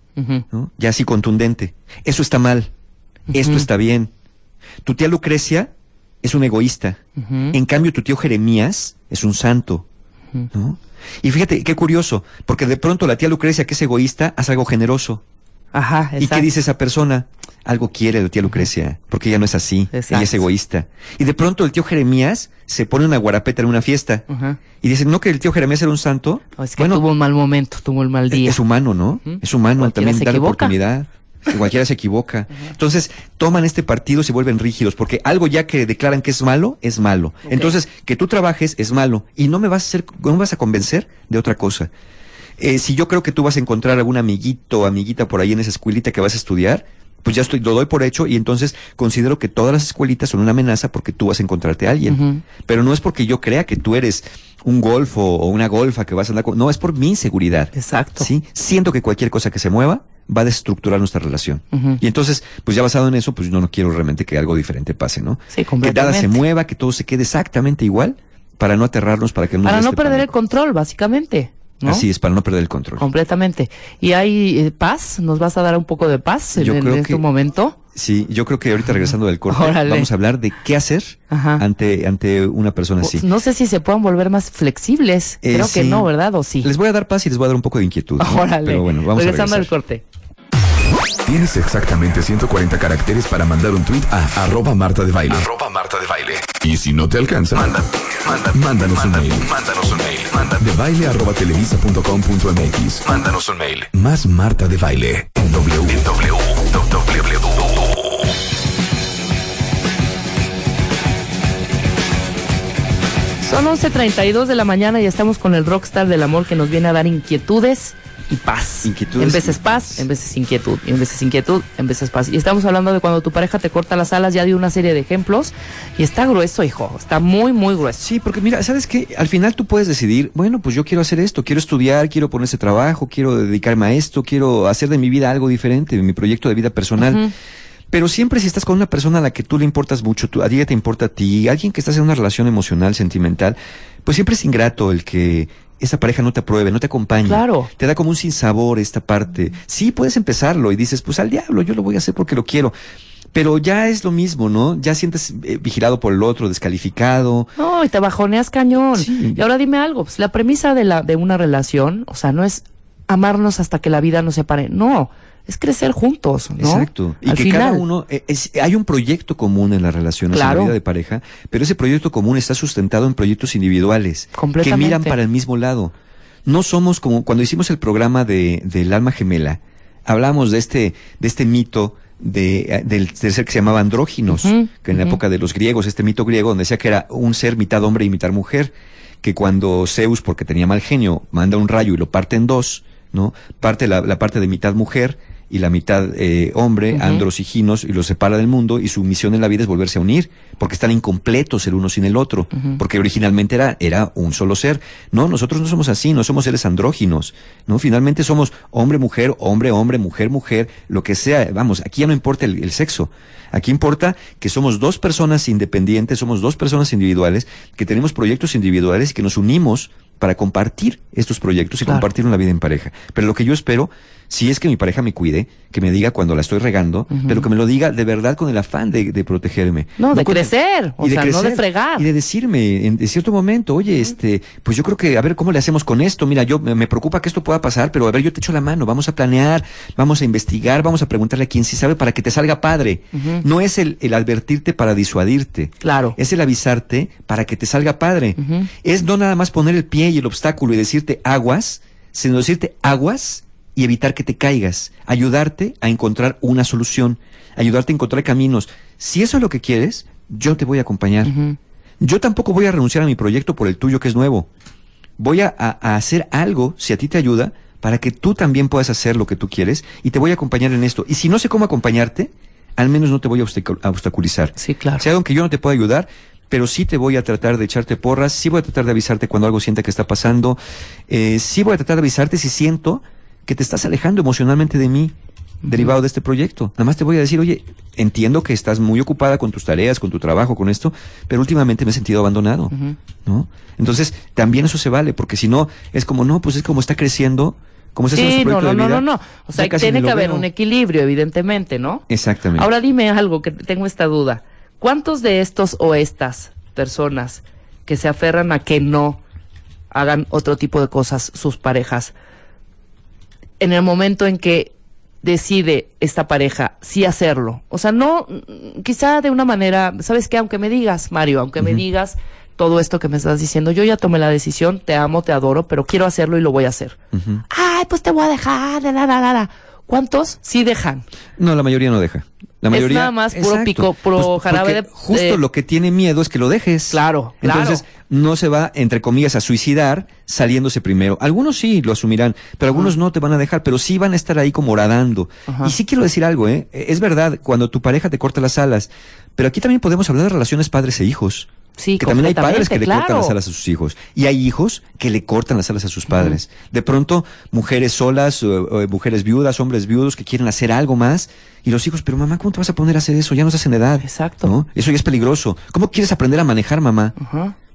[SPEAKER 3] Ya así contundente. Eso está mal. Esto está bien. Tu tía Lucrecia es un egoísta. En cambio, tu tío Jeremías es un santo. ¿no? Y fíjate, qué curioso, porque de pronto la tía Lucrecia, que es egoísta, hace algo generoso.
[SPEAKER 2] Ajá,
[SPEAKER 3] ¿Y qué
[SPEAKER 2] exacto.
[SPEAKER 3] dice esa persona? Algo quiere la tía Lucrecia, porque ella no es así, ella es
[SPEAKER 2] Exacto.
[SPEAKER 3] egoísta. Y de pronto el tío Jeremías se pone una guarapeta en una fiesta. Y dicen, ¿no que el tío Jeremías era un santo?
[SPEAKER 2] Es que tuvo un mal momento, tuvo un mal día.
[SPEAKER 3] es humano, ¿no? Es humano,
[SPEAKER 2] Cualquiera
[SPEAKER 3] también
[SPEAKER 2] se
[SPEAKER 3] da la
[SPEAKER 2] equivoca.
[SPEAKER 3] oportunidad. Cualquiera se equivoca. Entonces, toman este partido y se vuelven rígidos, porque algo ya que declaran que es malo, es malo. Entonces, que tú trabajes es malo. Y no me vas a hacer, no me vas a convencer de otra cosa. Eh, si yo creo que tú vas a encontrar algún amiguito o amiguita por ahí en esa escuelita que vas a estudiar, pues ya estoy, lo doy por hecho y entonces considero que todas las escuelitas son una amenaza porque tú vas a encontrarte a alguien. Pero no es porque yo crea que tú eres un golfo o una golfa que vas a andar con... No, es por mi inseguridad.
[SPEAKER 2] Exacto.
[SPEAKER 3] Sí, siento que cualquier cosa que se mueva va a destructurar nuestra relación. Y entonces, pues ya basado en eso, pues no, no quiero realmente que algo diferente pase, ¿no?
[SPEAKER 2] Sí,
[SPEAKER 3] que nada se mueva, que todo se quede exactamente igual, para no aterrarnos, para que no
[SPEAKER 2] Para no perder el control, básicamente. ¿No?
[SPEAKER 3] Así es, para no perder el control.
[SPEAKER 2] Completamente. ¿Y hay eh, paz? ¿Nos vas a dar un poco de paz en,
[SPEAKER 3] Yo
[SPEAKER 2] en
[SPEAKER 3] creo
[SPEAKER 2] este
[SPEAKER 3] que-
[SPEAKER 2] momento?
[SPEAKER 3] Sí, yo creo que ahorita regresando del corte,
[SPEAKER 2] Órale.
[SPEAKER 3] vamos a hablar de qué hacer
[SPEAKER 2] Ajá.
[SPEAKER 3] ante, ante una persona así.
[SPEAKER 2] No sé si se puedan volver más flexibles.
[SPEAKER 3] Eh,
[SPEAKER 2] Creo que no, ¿verdad? ¿O sí?
[SPEAKER 3] Les voy a dar paz y les voy a dar un poco de inquietud. ¿no?
[SPEAKER 2] Órale.
[SPEAKER 3] Pero bueno, vamos
[SPEAKER 2] Regresando
[SPEAKER 3] a
[SPEAKER 2] al
[SPEAKER 3] regresar.
[SPEAKER 2] corte.
[SPEAKER 1] Tienes exactamente 140 caracteres para mandar un tweet a arroba Marta de Baile. Arroba Marta de Baile. Y si no te alcanza, manda, manda, mándanos un mail. Mándanos un mail. De baile arroba televisa punto com punto MX. Mándanos un mail. Más Marta de Baile. En W. En W. W.
[SPEAKER 2] Son 11.32 de la mañana y estamos con el rockstar del amor que nos viene a dar inquietudes y paz.
[SPEAKER 3] Inquietudes
[SPEAKER 2] En veces paz, en veces inquietud. Y en veces inquietud, en veces paz. Y estamos hablando de cuando tu pareja te corta las alas, ya di una serie de ejemplos. Y está grueso, hijo. Está muy, muy grueso.
[SPEAKER 3] Sí, porque mira, ¿sabes qué? Al final tú puedes decidir, bueno, pues yo quiero hacer esto, quiero estudiar, quiero poner ese trabajo, quiero dedicarme a esto, quiero hacer de mi vida algo diferente, de mi proyecto de vida personal. Pero siempre si estás con una persona a la que tú le importas mucho, tú, a ella te importa a ti, alguien que estás en una relación emocional, sentimental, pues siempre es ingrato el que esa pareja no te apruebe, no te acompañe.
[SPEAKER 2] Claro.
[SPEAKER 3] Te da como un sinsabor esta parte. Sí, puedes empezarlo y dices, pues al diablo, yo lo voy a hacer porque lo quiero. Pero ya es lo mismo, ¿no? Ya sientes eh, vigilado por el otro, descalificado.
[SPEAKER 2] No, y te bajoneas cañón.
[SPEAKER 3] Sí.
[SPEAKER 2] Y ahora dime algo, pues la premisa de la de una relación, o sea, no es amarnos hasta que la vida nos separe, no, es crecer juntos, ¿no?
[SPEAKER 3] Exacto. Y
[SPEAKER 2] Al
[SPEAKER 3] que
[SPEAKER 2] final,
[SPEAKER 3] cada uno, eh, es- hay un proyecto común en las relaciones, en la vida de pareja, pero ese proyecto común está sustentado en proyectos individuales que miran para el mismo lado. No somos como cuando hicimos el programa de, del alma gemela, hablamos de este, de este mito de, eh, del, del ser que se llamaba andróginos, que en la época de los griegos, este mito griego donde decía que era un ser mitad hombre y mitad mujer, que cuando Zeus, porque tenía mal genio, manda un rayo y lo parte en dos, ¿no? Parte la, la parte de mitad mujer y la mitad eh, hombre, andros y ginos, y los separa del mundo, y su misión en la vida es volverse a unir, porque están incompletos el uno sin el otro, porque originalmente era, era un solo ser. No, nosotros no somos así, no somos seres andróginos, ¿no? Finalmente somos hombre, mujer, hombre, hombre, mujer, mujer, lo que sea, vamos, aquí ya no importa el, el sexo. Aquí importa que somos dos personas independientes, somos dos personas individuales, que tenemos proyectos individuales y que nos unimos para compartir estos proyectos y
[SPEAKER 2] Claro.
[SPEAKER 3] compartir una vida en pareja. Pero lo que yo espero, si es que mi pareja me cuide, que me diga cuando la estoy regando, pero que me lo diga de verdad con el afán de, de protegerme.
[SPEAKER 2] No, de
[SPEAKER 3] con
[SPEAKER 2] crecer, o
[SPEAKER 3] y
[SPEAKER 2] sea, no de fregar.
[SPEAKER 3] Y de decirme en, cierto momento, oye, este, pues yo creo que, a ver, ¿cómo le hacemos con esto? Mira, yo me, me preocupa que esto pueda pasar, pero a ver, yo te echo la mano, vamos a planear, vamos a investigar, vamos a preguntarle a quien sí sabe para que te salga padre. No es el, el advertirte para disuadirte.
[SPEAKER 2] Claro.
[SPEAKER 3] Es el avisarte para que te salga padre. Es no nada más poner el pie y el obstáculo y decirte aguas, sino decirte aguas y evitar que te caigas. Ayudarte a encontrar una solución. Ayudarte a encontrar caminos. Si eso es lo que quieres, yo te voy a acompañar. Yo tampoco voy a renunciar a mi proyecto por el tuyo que es nuevo. Voy a, a- hacer algo, si a ti te ayuda, para que tú también puedas hacer lo que tú quieres y te voy a acompañar en esto. Y si no sé cómo acompañarte, al menos no te voy a obstaculizar.
[SPEAKER 2] Sí, claro.
[SPEAKER 3] Sea aunque yo no te pueda ayudar, pero sí te voy a tratar de echarte porras, sí voy a tratar de avisarte cuando algo sienta que está pasando, eh, sí voy a tratar de avisarte si siento que te estás alejando emocionalmente de mí, derivado de este proyecto. Nada más te voy a decir, oye, entiendo que estás muy ocupada con tus tareas, con tu trabajo, con esto, pero últimamente me he sentido abandonado. ¿no? Entonces, también eso se vale, porque si no, es como, no, pues es como está creciendo, como está haciendo
[SPEAKER 2] Sí,
[SPEAKER 3] su
[SPEAKER 2] no,
[SPEAKER 3] proyecto
[SPEAKER 2] no,
[SPEAKER 3] de
[SPEAKER 2] no,
[SPEAKER 3] vida,
[SPEAKER 2] no, no. O sea, tiene que haber
[SPEAKER 3] veo.
[SPEAKER 2] un equilibrio, evidentemente, ¿no?
[SPEAKER 3] Exactamente.
[SPEAKER 2] Ahora dime algo, que tengo esta duda. ¿Cuántos de estos o estas personas que se aferran a que no hagan otro tipo de cosas sus parejas, en el momento en que decide esta pareja sí hacerlo? O sea, no, mm, quizá de una manera, ¿sabes qué? Aunque me digas, Mario, aunque me digas todo esto que me estás diciendo, yo ya tomé la decisión, te amo, te adoro, pero quiero hacerlo y lo voy a hacer. Ay, pues te voy a dejar, la, la, la, la. ¿Cuántos sí dejan?
[SPEAKER 3] No, la mayoría no deja. La
[SPEAKER 2] Es
[SPEAKER 3] mayoría.
[SPEAKER 2] nada más puro pico- puro
[SPEAKER 3] porque
[SPEAKER 2] jarabe de-
[SPEAKER 3] Justo
[SPEAKER 2] de-
[SPEAKER 3] lo que tiene miedo es que lo dejes.
[SPEAKER 2] Claro, claro.
[SPEAKER 3] Entonces, no se va, entre comillas, a suicidar saliéndose primero. Algunos sí lo asumirán, pero algunos no te van a dejar, pero sí van a estar ahí como horadando. Y sí quiero decir algo, ¿eh? Es verdad, cuando tu pareja te corta las alas, pero aquí también podemos hablar de relaciones padres e hijos.
[SPEAKER 2] Sí,
[SPEAKER 3] que también hay padres que le cortan las alas a sus hijos. Y hay hijos que le cortan las alas a sus padres. De pronto, mujeres solas, o- o mujeres viudas, hombres viudos que quieren hacer algo más. Y los hijos, pero mamá, ¿cómo te vas a poner a hacer eso? Ya no estás en edad.
[SPEAKER 2] Exacto.
[SPEAKER 3] ¿no? Eso ya es peligroso. ¿Cómo quieres aprender a manejar, mamá?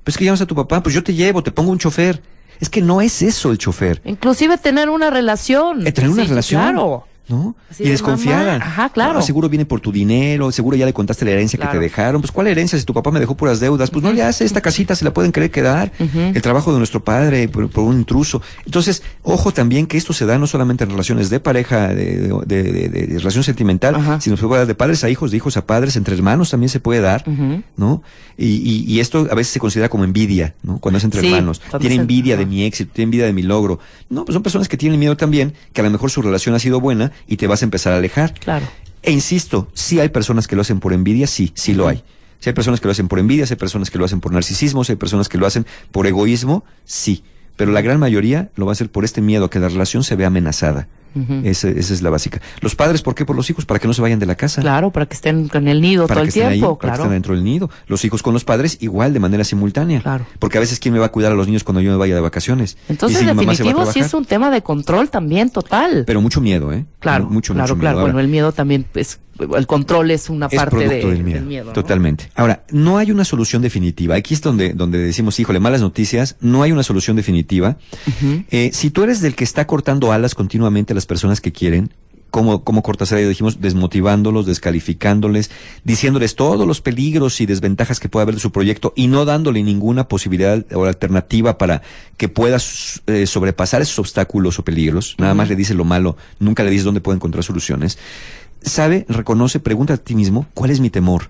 [SPEAKER 3] Pues que llamas a tu papá, pues yo te llevo, te pongo un chofer. Es que no es eso el chofer.
[SPEAKER 2] Inclusive tener una relación.
[SPEAKER 3] Eh, tener una relación.
[SPEAKER 2] Claro.
[SPEAKER 3] ¿No?
[SPEAKER 2] Así
[SPEAKER 3] y
[SPEAKER 2] de,
[SPEAKER 3] desconfiada.
[SPEAKER 2] mamá, ajá, claro.
[SPEAKER 3] No, seguro viene por tu dinero, seguro ya le contaste la herencia que te dejaron. Pues, ¿cuál herencia si tu papá me dejó puras deudas? Pues no le hace, esta casita se la pueden querer quedar.
[SPEAKER 2] Ujú.
[SPEAKER 3] El trabajo de nuestro padre por, por un intruso. Entonces, ojo también que esto se da no solamente en relaciones de pareja, de, de, de- de- relación sentimental, sino se puede dar de padres a hijos, de hijos a padres, entre hermanos también se puede dar. ¿no? Y, y, y esto a veces se considera como envidia, ¿no? Cuando es entre
[SPEAKER 2] Sí,
[SPEAKER 3] hermanos. Tiene envidia de mi éxito, tiene envidia de mi logro. No, pues son personas que tienen miedo también, que a lo mejor su relación ha sido buena y te vas a empezar a alejar.
[SPEAKER 2] Claro.
[SPEAKER 3] E insisto, sí hay personas que lo hacen por envidia, sí, sí lo hay. Si hay personas que lo hacen por envidia, si hay personas que lo hacen por narcisismo, si hay personas que lo hacen por egoísmo, sí. Pero la gran mayoría lo va a hacer por este miedo a que la relación se vea amenazada. Esa, esa es la básica. Los padres, ¿por qué? Por los hijos, para que no se vayan de la casa
[SPEAKER 2] Claro, para que estén con el nido
[SPEAKER 3] para
[SPEAKER 2] todo
[SPEAKER 3] que
[SPEAKER 2] el
[SPEAKER 3] estén ahí,
[SPEAKER 2] tiempo,
[SPEAKER 3] para que estén dentro del nido. Los hijos con los padres igual, de manera simultánea.
[SPEAKER 2] Claro.
[SPEAKER 3] Porque a veces, ¿quién me va a cuidar a los niños cuando yo me vaya de vacaciones?
[SPEAKER 2] Entonces,
[SPEAKER 3] Y si
[SPEAKER 2] definitivo, sí es un tema de control también, total.
[SPEAKER 3] Pero mucho miedo, ¿eh?
[SPEAKER 2] claro,
[SPEAKER 3] Mucho,
[SPEAKER 2] claro,
[SPEAKER 3] mucho
[SPEAKER 2] claro.
[SPEAKER 3] miedo.
[SPEAKER 2] Bueno,
[SPEAKER 3] Ahora,
[SPEAKER 2] el miedo también es, el control es una
[SPEAKER 3] es
[SPEAKER 2] parte
[SPEAKER 3] producto
[SPEAKER 2] de-
[SPEAKER 3] del miedo.
[SPEAKER 2] ¿no?
[SPEAKER 3] Totalmente. Ahora, no hay una solución definitiva. Aquí es donde, donde decimos, híjole, malas noticias. No hay una solución definitiva. Eh, si tú eres del que está cortando alas continuamente a las personas que quieren, como, como cortas ya dijimos, desmotivándolos, descalificándoles, diciéndoles todos los peligros y desventajas que puede haber de su proyecto y no dándole ninguna posibilidad o alternativa para que pueda eh, sobrepasar esos obstáculos o peligros. Nada más le dice lo malo, nunca le dices dónde puede encontrar soluciones. Sabe, reconoce, pregunta a ti mismo, ¿cuál es mi temor?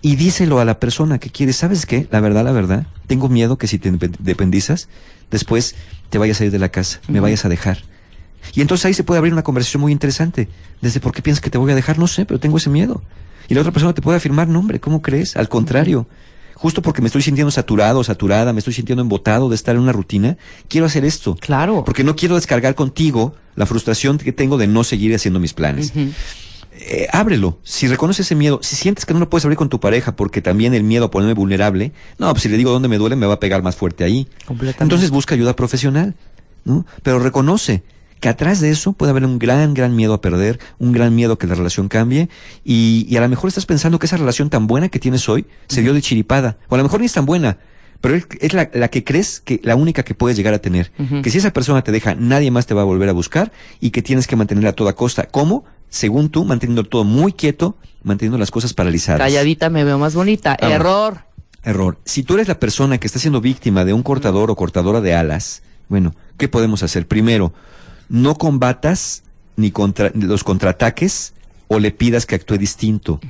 [SPEAKER 3] Y díselo a la persona que quiere, ¿sabes qué? La verdad, la verdad, tengo miedo que si te independizas, después te vayas a ir de la casa, me vayas a dejar. Y entonces ahí se puede abrir una conversación muy interesante. Desde por qué piensas que te voy a dejar, no sé, pero tengo ese miedo. Y la otra persona te puede afirmar, no hombre, ¿cómo crees? Al contrario, justo porque me estoy sintiendo saturado, saturada, me estoy sintiendo embotado de estar en una rutina, quiero hacer esto.
[SPEAKER 2] Claro.
[SPEAKER 3] Porque no quiero descargar contigo la frustración que tengo de no seguir haciendo mis planes. Eh, ábrelo. Si reconoces ese miedo, si sientes que no lo puedes abrir con tu pareja porque también el miedo a ponerme vulnerable, no, pues si le digo dónde me duele, me va a pegar más fuerte ahí.
[SPEAKER 2] Completamente.
[SPEAKER 3] Entonces busca ayuda profesional, ¿no? Pero reconoce que atrás de eso puede haber un gran, gran miedo a perder, un gran miedo a que la relación cambie, y, y a lo mejor estás pensando que esa relación tan buena que tienes hoy se dio de chiripada, o a lo mejor ni es tan buena, pero es- la, la que crees que la única que puedes llegar a tener. Que si esa persona te deja, nadie más te va a volver a buscar y que tienes que mantenerla a toda costa. ¿Cómo? Según tú, manteniendo todo muy quieto, manteniendo las cosas paralizadas.
[SPEAKER 2] Calladita me veo más bonita.
[SPEAKER 3] Vamos.
[SPEAKER 2] Error.
[SPEAKER 3] Error. Si tú eres la persona que está siendo víctima de un cortador o cortadora de alas, bueno, ¿qué podemos hacer? Primero, no combatas ni contra, los contraataques o le pidas que actúe distinto.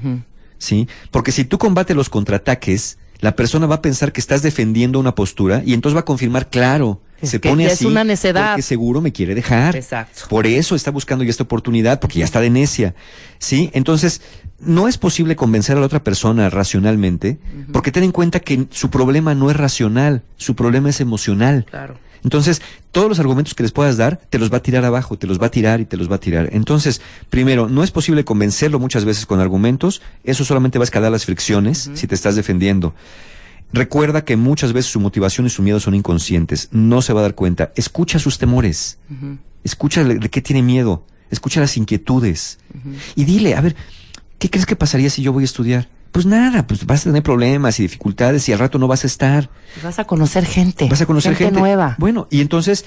[SPEAKER 3] ¿Sí? Porque si tú combates los contraataques, la persona va a pensar que estás defendiendo una postura y entonces va a confirmar, claro,
[SPEAKER 2] Es
[SPEAKER 3] se pone
[SPEAKER 2] ya es
[SPEAKER 3] así
[SPEAKER 2] una necedad.
[SPEAKER 3] porque seguro me quiere dejar.
[SPEAKER 2] Exacto.
[SPEAKER 3] Por eso está buscando ya esta oportunidad, porque ya está de necia. ¿Sí? Entonces, no es posible convencer a la otra persona racionalmente, porque ten en cuenta que su problema no es racional, su problema es emocional.
[SPEAKER 2] Claro.
[SPEAKER 3] Entonces, todos los argumentos que les puedas dar, te los va a tirar abajo, te los va a tirar y te los va a tirar. Entonces, primero, no es posible convencerlo muchas veces con argumentos, eso solamente va a escalar las fricciones si te estás defendiendo. Recuerda que muchas veces su motivación y su miedo son inconscientes, no se va a dar cuenta. Escucha sus temores, escucha de qué tiene miedo, escucha las inquietudes y dile, a ver, ¿qué crees que pasaría si yo voy a estudiar? Pues nada, pues vas a tener problemas y dificultades y al rato no vas a estar.
[SPEAKER 2] Vas a conocer gente.
[SPEAKER 3] Vas a conocer gente,
[SPEAKER 2] nueva.
[SPEAKER 3] Bueno, y entonces,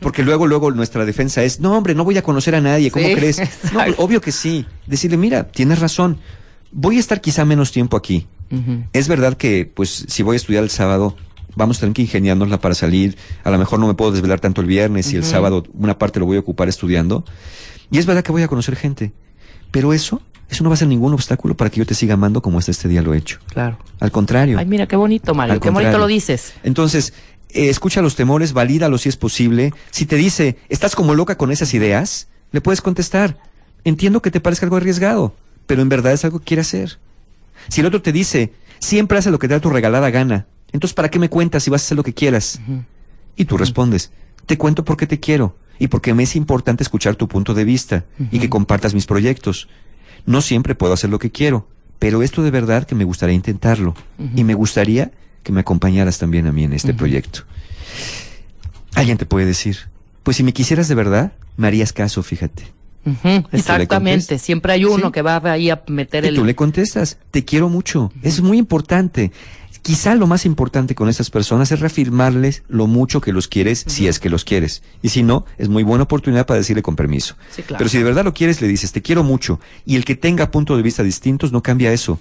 [SPEAKER 3] porque luego, luego nuestra defensa es, no, hombre, no voy a conocer a nadie, ¿cómo
[SPEAKER 2] Sí,
[SPEAKER 3] crees? No, obvio que sí. Decirle, mira, tienes razón, voy a estar quizá menos tiempo aquí. Es verdad que, pues, si voy a estudiar el sábado, vamos a tener que ingeniárnosla para salir. A lo mejor no me puedo desvelar tanto el viernes y el sábado una parte lo voy a ocupar estudiando. Y es verdad que voy a conocer gente. Pero eso, eso no va a ser ningún obstáculo para que yo te siga amando como hasta este día lo he hecho.
[SPEAKER 2] Claro.
[SPEAKER 3] Al contrario.
[SPEAKER 2] Ay, mira, qué bonito, Mario. Qué bonito lo dices.
[SPEAKER 3] Entonces, eh, escucha los temores, valídalos si es posible. Si te dice, estás como loca con esas ideas, le puedes contestar, entiendo que te parezca algo arriesgado, pero en verdad es algo que quiere hacer. Si el otro te dice, siempre hace lo que te da tu regalada gana, entonces ¿para qué me cuentas si vas a hacer lo que quieras? Y tú respondes, te cuento porque te quiero y porque me es importante escuchar tu punto de vista y que compartas mis proyectos. No siempre puedo hacer lo que quiero, pero esto de verdad que me gustaría intentarlo y me gustaría que me acompañaras también a mí en este proyecto. Alguien te puede decir, pues si me quisieras de verdad, me harías caso, fíjate.
[SPEAKER 2] Exactamente. Siempre hay uno
[SPEAKER 3] Sí.
[SPEAKER 2] que va ahí a meter
[SPEAKER 3] Y
[SPEAKER 2] el.
[SPEAKER 3] tú le contestas, te quiero mucho. Es muy importante. Quizá lo más importante con estas personas es reafirmarles lo mucho que los quieres, si es que los quieres. Y si no, es muy buena oportunidad para decirle con permiso.
[SPEAKER 2] Sí, claro.
[SPEAKER 3] Pero si de verdad lo quieres, le dices, te quiero mucho. Y el que tenga puntos de vista distintos no cambia eso.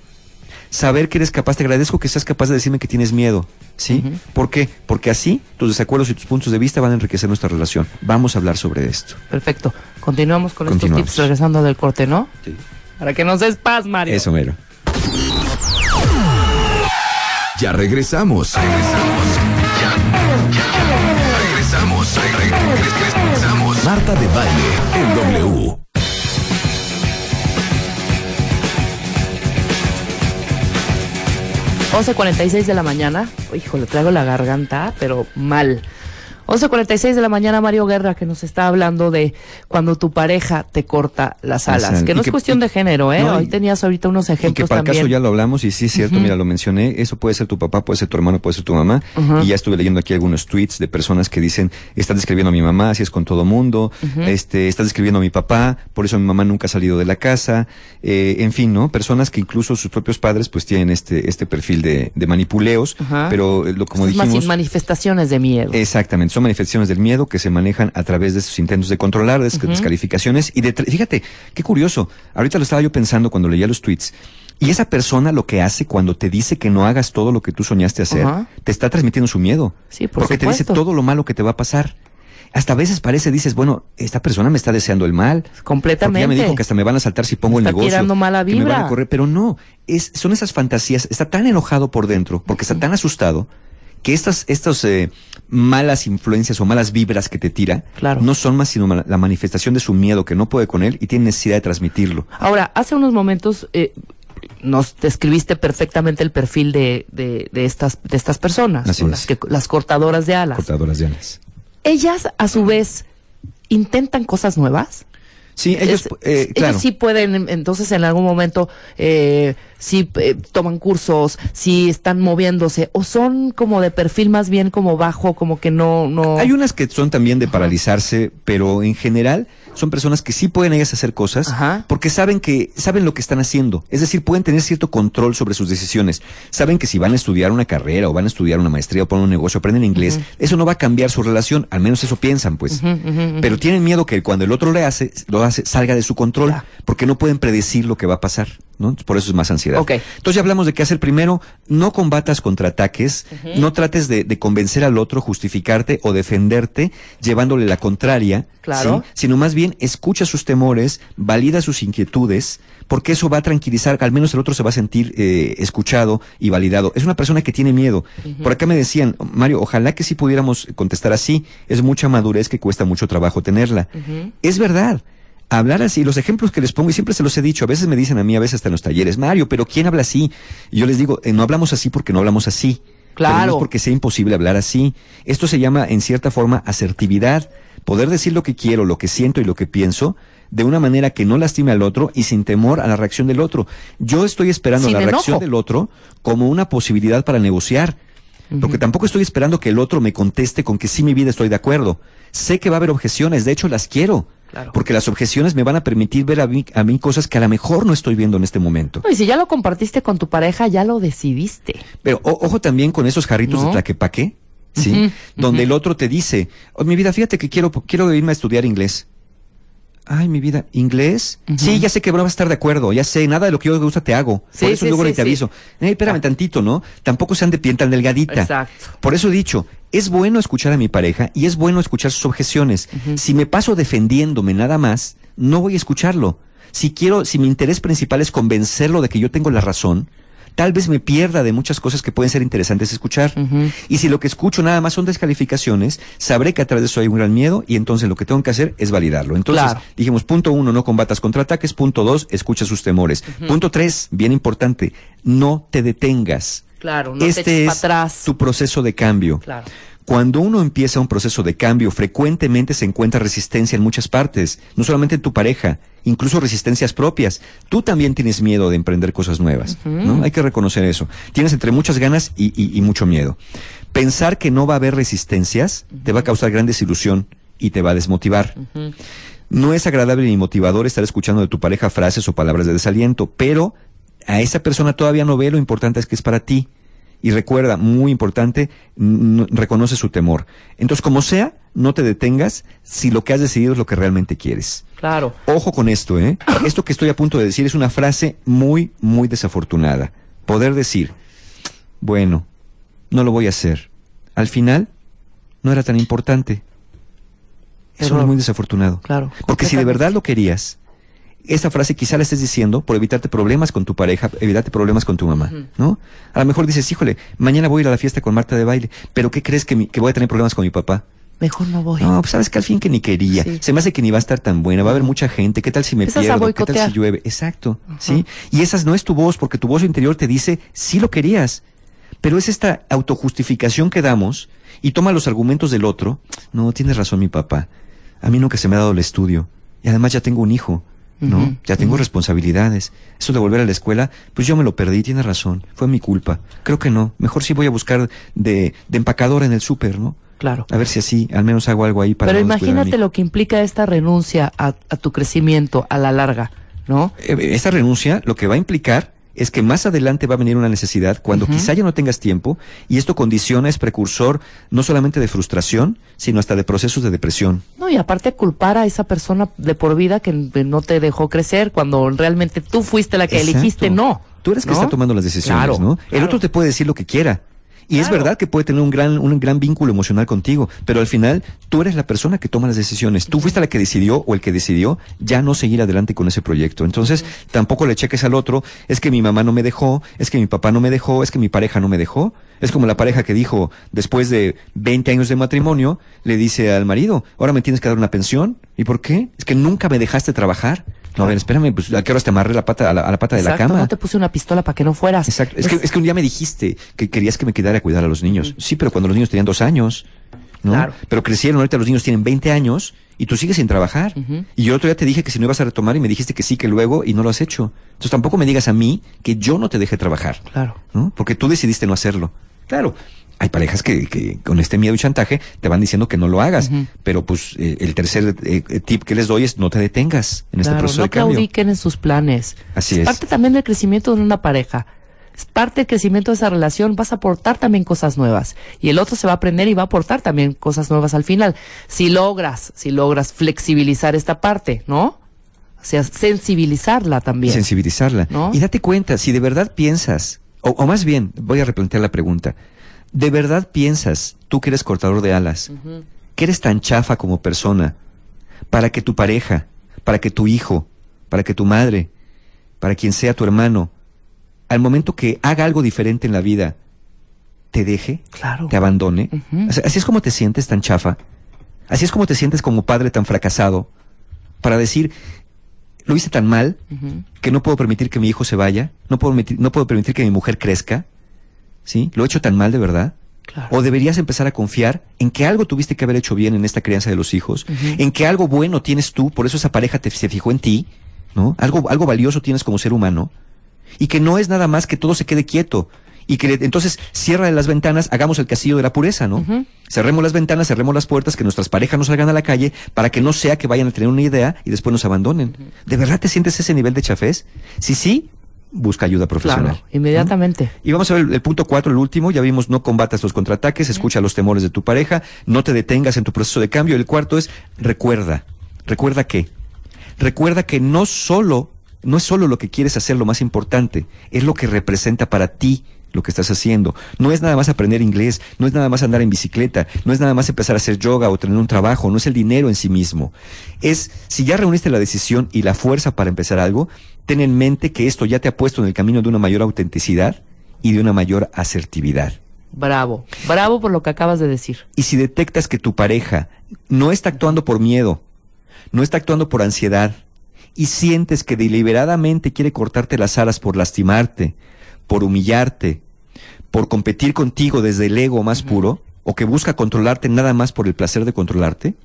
[SPEAKER 3] Saber que eres capaz, te agradezco que seas capaz de decirme que tienes miedo. ¿Sí? ¿Por qué? Porque así tus desacuerdos y tus puntos de vista van a enriquecer nuestra relación. Vamos a hablar sobre esto.
[SPEAKER 2] Perfecto. Continuamos con
[SPEAKER 3] Continuamos.
[SPEAKER 2] estos tips regresando del corte, ¿no? Para que nos des paz, Mario.
[SPEAKER 3] Eso, mero.
[SPEAKER 1] Ya regresamos. Regresamos. Ya, ya. Regresamos. Re- re- regresamos. Marta de baile en W.
[SPEAKER 2] 11.46 de la mañana. Híjole, traigo la garganta, pero mal. 11.46 de la mañana, Mario Guerra, que nos está hablando de cuando tu pareja te corta las
[SPEAKER 3] Las
[SPEAKER 2] alas. Que no
[SPEAKER 3] Y
[SPEAKER 2] es
[SPEAKER 3] que-
[SPEAKER 2] cuestión de género, ¿eh?
[SPEAKER 3] No,
[SPEAKER 2] Hoy tenías ahorita unos
[SPEAKER 3] Y que
[SPEAKER 2] ejemplos
[SPEAKER 3] para el caso ya lo hablamos y sí es cierto, mira, lo mencioné, eso puede ser tu papá, puede ser tu hermano, puede ser tu mamá. Y ya estuve leyendo aquí algunos tweets de personas que dicen, estás describiendo a mi mamá, así es con todo mundo, este, estás describiendo a mi papá, por eso mi mamá nunca ha salido de la casa, eh, en fin, ¿no? Personas que incluso sus propios padres pues tienen este, este perfil de, de manipuleos, pero eh, lo como
[SPEAKER 2] más
[SPEAKER 3] dijimos...
[SPEAKER 2] manifestaciones de miedo.
[SPEAKER 3] Exactamente, son manifestaciones del miedo que se manejan a través de estos intentos de controlar, de estas descalificaciones y de, fíjate, qué curioso, ahorita lo estaba yo pensando cuando leía los tweets. Y esa persona lo que hace cuando te dice que no hagas todo lo que tú soñaste hacer, te está transmitiendo su miedo.
[SPEAKER 2] Sí, por
[SPEAKER 3] Porque te dice todo lo malo que te va a pasar. Hasta a veces parece, dices, bueno, esta persona me está deseando el mal.
[SPEAKER 2] Completamente.
[SPEAKER 3] Porque ya me dijo que hasta me van a saltar si pongo el
[SPEAKER 2] Está
[SPEAKER 3] negocio.
[SPEAKER 2] tirando mala
[SPEAKER 3] que me van
[SPEAKER 2] vibra.
[SPEAKER 3] a correr, pero no, es, son esas fantasías, está tan enojado por dentro, porque está tan asustado, que estas, estas eh, malas influencias o malas vibras que te tira,
[SPEAKER 2] Claro.
[SPEAKER 3] no son más sino la manifestación de su miedo que no puede con él y tiene necesidad de transmitirlo.
[SPEAKER 2] Ahora, hace unos momentos, eh, nos describiste perfectamente el perfil de, de, de estas, de estas personas,
[SPEAKER 3] Así
[SPEAKER 2] ¿no?
[SPEAKER 3] es.
[SPEAKER 2] las, que, las cortadoras de alas.
[SPEAKER 3] Cortadoras de alas.
[SPEAKER 2] Ellas, a su vez, intentan cosas nuevas.
[SPEAKER 3] Sí, ellos,
[SPEAKER 2] Es-
[SPEAKER 3] eh, claro.
[SPEAKER 2] ellos sí pueden, entonces en algún momento, eh, sí eh, toman cursos, sí están moviéndose, o son como de perfil más bien como bajo, como que no, no.
[SPEAKER 3] Hay unas que son también de paralizarse, pero en general son personas que sí pueden ellas hacer cosas
[SPEAKER 2] Ajá.
[SPEAKER 3] porque saben que saben lo que están haciendo, es decir, pueden tener cierto control sobre sus decisiones. Saben que si van a estudiar una carrera o van a estudiar una maestría o poner un negocio, aprenden inglés, eso no va a cambiar su relación, al menos eso piensan, pues. Pero tienen miedo que cuando el otro le hace, lo hace salga de su control, porque no pueden predecir lo que va a pasar, ¿no? Por eso es más ansiedad.
[SPEAKER 2] Ok.
[SPEAKER 3] Entonces ya hablamos de qué hacer primero, no combatas contraataques, no trates de, de convencer al otro, justificarte o defenderte llevándole la contraria,
[SPEAKER 2] Claro.
[SPEAKER 3] ¿sí? sino más bien escucha sus temores, valida sus inquietudes, porque eso va a tranquilizar, al menos el otro se va a sentir eh, escuchado y validado. Es una persona que tiene miedo. Por acá me decían, Mario, ojalá que sí pudiéramos contestar así, es mucha madurez que cuesta mucho trabajo tenerla. Es verdad. Hablar así, los ejemplos que les pongo, y siempre se los he dicho, a veces me dicen a mí, a veces hasta en los talleres, Mario, pero ¿quién habla así? Y yo les digo, eh, no hablamos así porque no hablamos así. Pero no
[SPEAKER 2] Claro.
[SPEAKER 3] es porque sea imposible hablar así. Esto se llama, en cierta forma, asertividad. Poder decir lo que quiero, lo que siento y lo que pienso de una manera que no lastime al otro y sin temor a la reacción del otro. Yo estoy esperando
[SPEAKER 2] Sin
[SPEAKER 3] la reacción del otro como una posibilidad para negociar. Porque tampoco estoy esperando que el otro me conteste con que sí mi vida estoy de acuerdo. Sé que va a haber objeciones, de hecho las quiero.
[SPEAKER 2] Claro.
[SPEAKER 3] Porque las objeciones me van a permitir ver a mí, a mí cosas que a lo mejor no estoy viendo en este momento.
[SPEAKER 2] No, y si ya lo compartiste con tu pareja, ya lo decidiste.
[SPEAKER 3] Pero o- ojo también con esos jarritos
[SPEAKER 2] ¿No?
[SPEAKER 3] de tlaquepaque, ¿sí? Donde el otro te dice, oh, mi vida, fíjate que quiero, quiero irme a estudiar inglés. Ay, mi vida, ¿inglés? Sí, ya sé que no vas a estar de acuerdo, ya sé, nada de lo que yo te gusta te hago.
[SPEAKER 2] Sí,
[SPEAKER 3] Por eso
[SPEAKER 2] sí,
[SPEAKER 3] luego
[SPEAKER 2] sí,
[SPEAKER 3] te aviso. Eh, espérame
[SPEAKER 2] Ah.
[SPEAKER 3] tantito, ¿no? Tampoco sean de piel tan delgadita.
[SPEAKER 2] Exacto.
[SPEAKER 3] Por eso he dicho, es bueno escuchar a mi pareja y es bueno escuchar sus objeciones. Si me paso defendiéndome nada más, no voy a escucharlo. Si quiero, si mi interés principal es convencerlo de que yo tengo la razón, tal vez me pierda de muchas cosas que pueden ser interesantes escuchar. Y si lo que escucho nada más son descalificaciones, sabré que atrás de eso hay un gran miedo y entonces lo que tengo que hacer es validarlo. Entonces,
[SPEAKER 2] Claro.
[SPEAKER 3] dijimos, punto uno, no combatas contraataques. Punto dos, escucha sus temores. Punto tres, bien importante, no te detengas.
[SPEAKER 2] Claro, no te
[SPEAKER 3] este
[SPEAKER 2] eches
[SPEAKER 3] es
[SPEAKER 2] atrás.
[SPEAKER 3] tu proceso de cambio.
[SPEAKER 2] Claro.
[SPEAKER 3] Cuando uno empieza un proceso de cambio, frecuentemente se encuentra resistencia en muchas partes, no solamente en tu pareja, incluso resistencias propias. Tú también tienes miedo de emprender cosas nuevas, ¿no? Hay que reconocer eso. Tienes entre muchas ganas y, y- y mucho miedo. Pensar que no va a haber resistencias te va a causar gran desilusión y te va a desmotivar. No es agradable ni motivador estar escuchando de tu pareja frases o palabras de desaliento, pero a esa persona todavía no ve lo importante es que es para ti. Y recuerda, muy importante, reconoce su temor. Entonces, como sea, no te detengas si lo que has decidido es lo que realmente quieres.
[SPEAKER 2] Claro.
[SPEAKER 3] Ojo con esto, ¿eh? Esto que estoy a punto de decir es una frase muy, muy desafortunada. Poder decir, bueno, no lo voy a hacer. Al final, no era tan importante. Eso
[SPEAKER 2] Error.
[SPEAKER 3] es muy desafortunado.
[SPEAKER 2] Claro.
[SPEAKER 3] Porque si de verdad lo querías, esta frase quizá la estés diciendo por evitarte problemas con tu pareja, evitarte problemas con tu mamá, ¿no? A lo mejor dices, híjole, mañana voy a ir a la fiesta con Marta de baile, pero ¿qué crees que, mi- que voy a tener problemas con mi papá?
[SPEAKER 2] Mejor no voy.
[SPEAKER 3] No, pues sabes que al fin que ni quería.
[SPEAKER 2] Sí.
[SPEAKER 3] Se me hace que ni va a estar tan buena, va a haber mucha gente, ¿qué tal si me pierdo? ¿Qué tal si llueve? Exacto, ¿sí? Y esa no es tu voz, porque tu voz interior te dice, sí lo querías. Pero es esta autojustificación que damos y toma los argumentos del otro. No, tienes razón mi papá. A mí nunca se me ha dado el estudio. Y además ya tengo un hijo, ¿no? Ya tengo responsabilidades. Eso de volver a la escuela, pues yo me lo perdí, tienes razón. Fue mi culpa. Creo que no. Mejor sí voy a buscar de, de empacadora en el súper, ¿no?
[SPEAKER 2] Claro.
[SPEAKER 3] A ver si así, al menos hago algo ahí para
[SPEAKER 2] Pero
[SPEAKER 3] no
[SPEAKER 2] imagínate lo que implica esta renuncia a, a tu crecimiento a la larga, ¿no?
[SPEAKER 3] Eh, Esta renuncia lo que va a implicar es que más adelante va a venir una necesidad cuando quizá ya no tengas tiempo y esto condiciona, es precursor no solamente de frustración, sino hasta de procesos de depresión.
[SPEAKER 2] No, y aparte culpar a esa persona de por vida que no te dejó crecer cuando realmente tú fuiste la que
[SPEAKER 3] Exacto.
[SPEAKER 2] elegiste, no.
[SPEAKER 3] Tú eres que está tomando las decisiones,
[SPEAKER 2] Claro,
[SPEAKER 3] ¿no? El
[SPEAKER 2] claro.
[SPEAKER 3] otro te puede decir lo que quiera. Y es verdad que puede tener un gran, un gran vínculo emocional contigo, pero al final tú eres la persona que toma las decisiones. Tú fuiste la que decidió o el que decidió ya no seguir adelante con ese proyecto. Entonces, tampoco le cheques al otro, es que mi mamá no me dejó, es que mi papá no me dejó, es que mi pareja no me dejó. Es como la pareja que dijo, después de 20 años de matrimonio, le dice al marido, ahora me tienes que dar una pensión. ¿Y por qué? Es que nunca me dejaste trabajar. No, a ver, espérame, pues a qué horas te amarré la pata, a la, a la pata de la cama.
[SPEAKER 2] no te puse una pistola para que no fueras.
[SPEAKER 3] Exacto. Es que, es que un día me dijiste que querías que me quedara a cuidar a los niños. Sí, pero cuando los niños tenían dos años, ¿no?
[SPEAKER 2] Claro.
[SPEAKER 3] Pero crecieron, ahorita los niños tienen 20 años y tú sigues sin trabajar. Y yo otro día te dije que si no ibas a retomar y me dijiste que sí, que luego y no lo has hecho. Entonces tampoco me digas a mí que yo no te dejé trabajar,
[SPEAKER 2] Claro.
[SPEAKER 3] ¿no? Porque tú decidiste no hacerlo. Claro. Hay parejas que, que con este miedo y chantaje te van diciendo que no lo hagas, pero pues eh, el tercer eh, tip que les doy es no te detengas en este proceso
[SPEAKER 2] no
[SPEAKER 3] de cambio.
[SPEAKER 2] claudiquen en sus planes.
[SPEAKER 3] Así es.
[SPEAKER 2] parte también del crecimiento de una pareja. Es parte del crecimiento de esa relación. Vas a aportar también cosas nuevas. Y el otro se va a aprender y va a aportar también cosas nuevas al final. Si logras, si logras flexibilizar esta parte, ¿no? O sea, sensibilizarla también.
[SPEAKER 3] sensibilizarla.
[SPEAKER 2] ¿No?
[SPEAKER 3] Y date cuenta, si de verdad piensas, o, o más bien, voy a replantear la pregunta, ¿de verdad piensas, tú que eres cortador de alas, que eres tan chafa como persona, para que tu pareja, para que tu hijo, para que tu madre, para quien sea tu hermano, al momento que haga algo diferente en la vida, te deje,
[SPEAKER 2] Claro.
[SPEAKER 3] te abandone?
[SPEAKER 2] Ujú.
[SPEAKER 3] O sea, así es como te sientes tan chafa, así es como te sientes como padre tan fracasado, para decir, lo hice tan mal, que no puedo permitir que mi hijo se vaya, no puedo, permitir- no puedo permitir que mi mujer crezca, ¿sí? ¿Lo he hecho tan mal de verdad?
[SPEAKER 2] Claro.
[SPEAKER 3] ¿O deberías empezar a confiar en que algo tuviste que haber hecho bien en esta crianza de los hijos? En que algo bueno tienes tú, por eso esa pareja te, se fijó en ti, ¿no? Algo, algo valioso tienes como ser humano. Y que no es nada más que todo se quede quieto. Y que le- entonces cierra las ventanas, hagamos el castillo de la pureza, ¿no? Cerremos las ventanas, cerremos las puertas, que nuestras parejas no salgan a la calle para que no sea que vayan a tener una idea y después nos abandonen. ¿De verdad te sientes ese nivel de chafés? Si sí, busca ayuda profesional.
[SPEAKER 2] Claro, inmediatamente.
[SPEAKER 3] Y vamos a ver el, el punto cuatro, el último. Ya vimos, no combatas los contraataques, escucha los temores de tu pareja, no te detengas en tu proceso de cambio. El cuarto es, recuerda. ¿Recuerda qué? Recuerda que no solo, no es solo lo que quieres hacer lo más importante, es lo que representa para ti lo que estás haciendo. No es nada más aprender inglés, no es nada más andar en bicicleta, no es nada más empezar a hacer yoga o tener un trabajo, no es el dinero en sí mismo. Es, si ya reuniste la decisión y la fuerza para empezar algo, ten en mente que esto ya te ha puesto en el camino de una mayor autenticidad y de una mayor asertividad.
[SPEAKER 2] Bravo. Bravo por lo que acabas de decir.
[SPEAKER 3] Y si detectas que tu pareja no está actuando por miedo, no está actuando por ansiedad, y sientes que deliberadamente quiere cortarte las alas por lastimarte, por humillarte, por competir contigo desde el ego más puro, o que busca controlarte nada más por el placer de controlarte,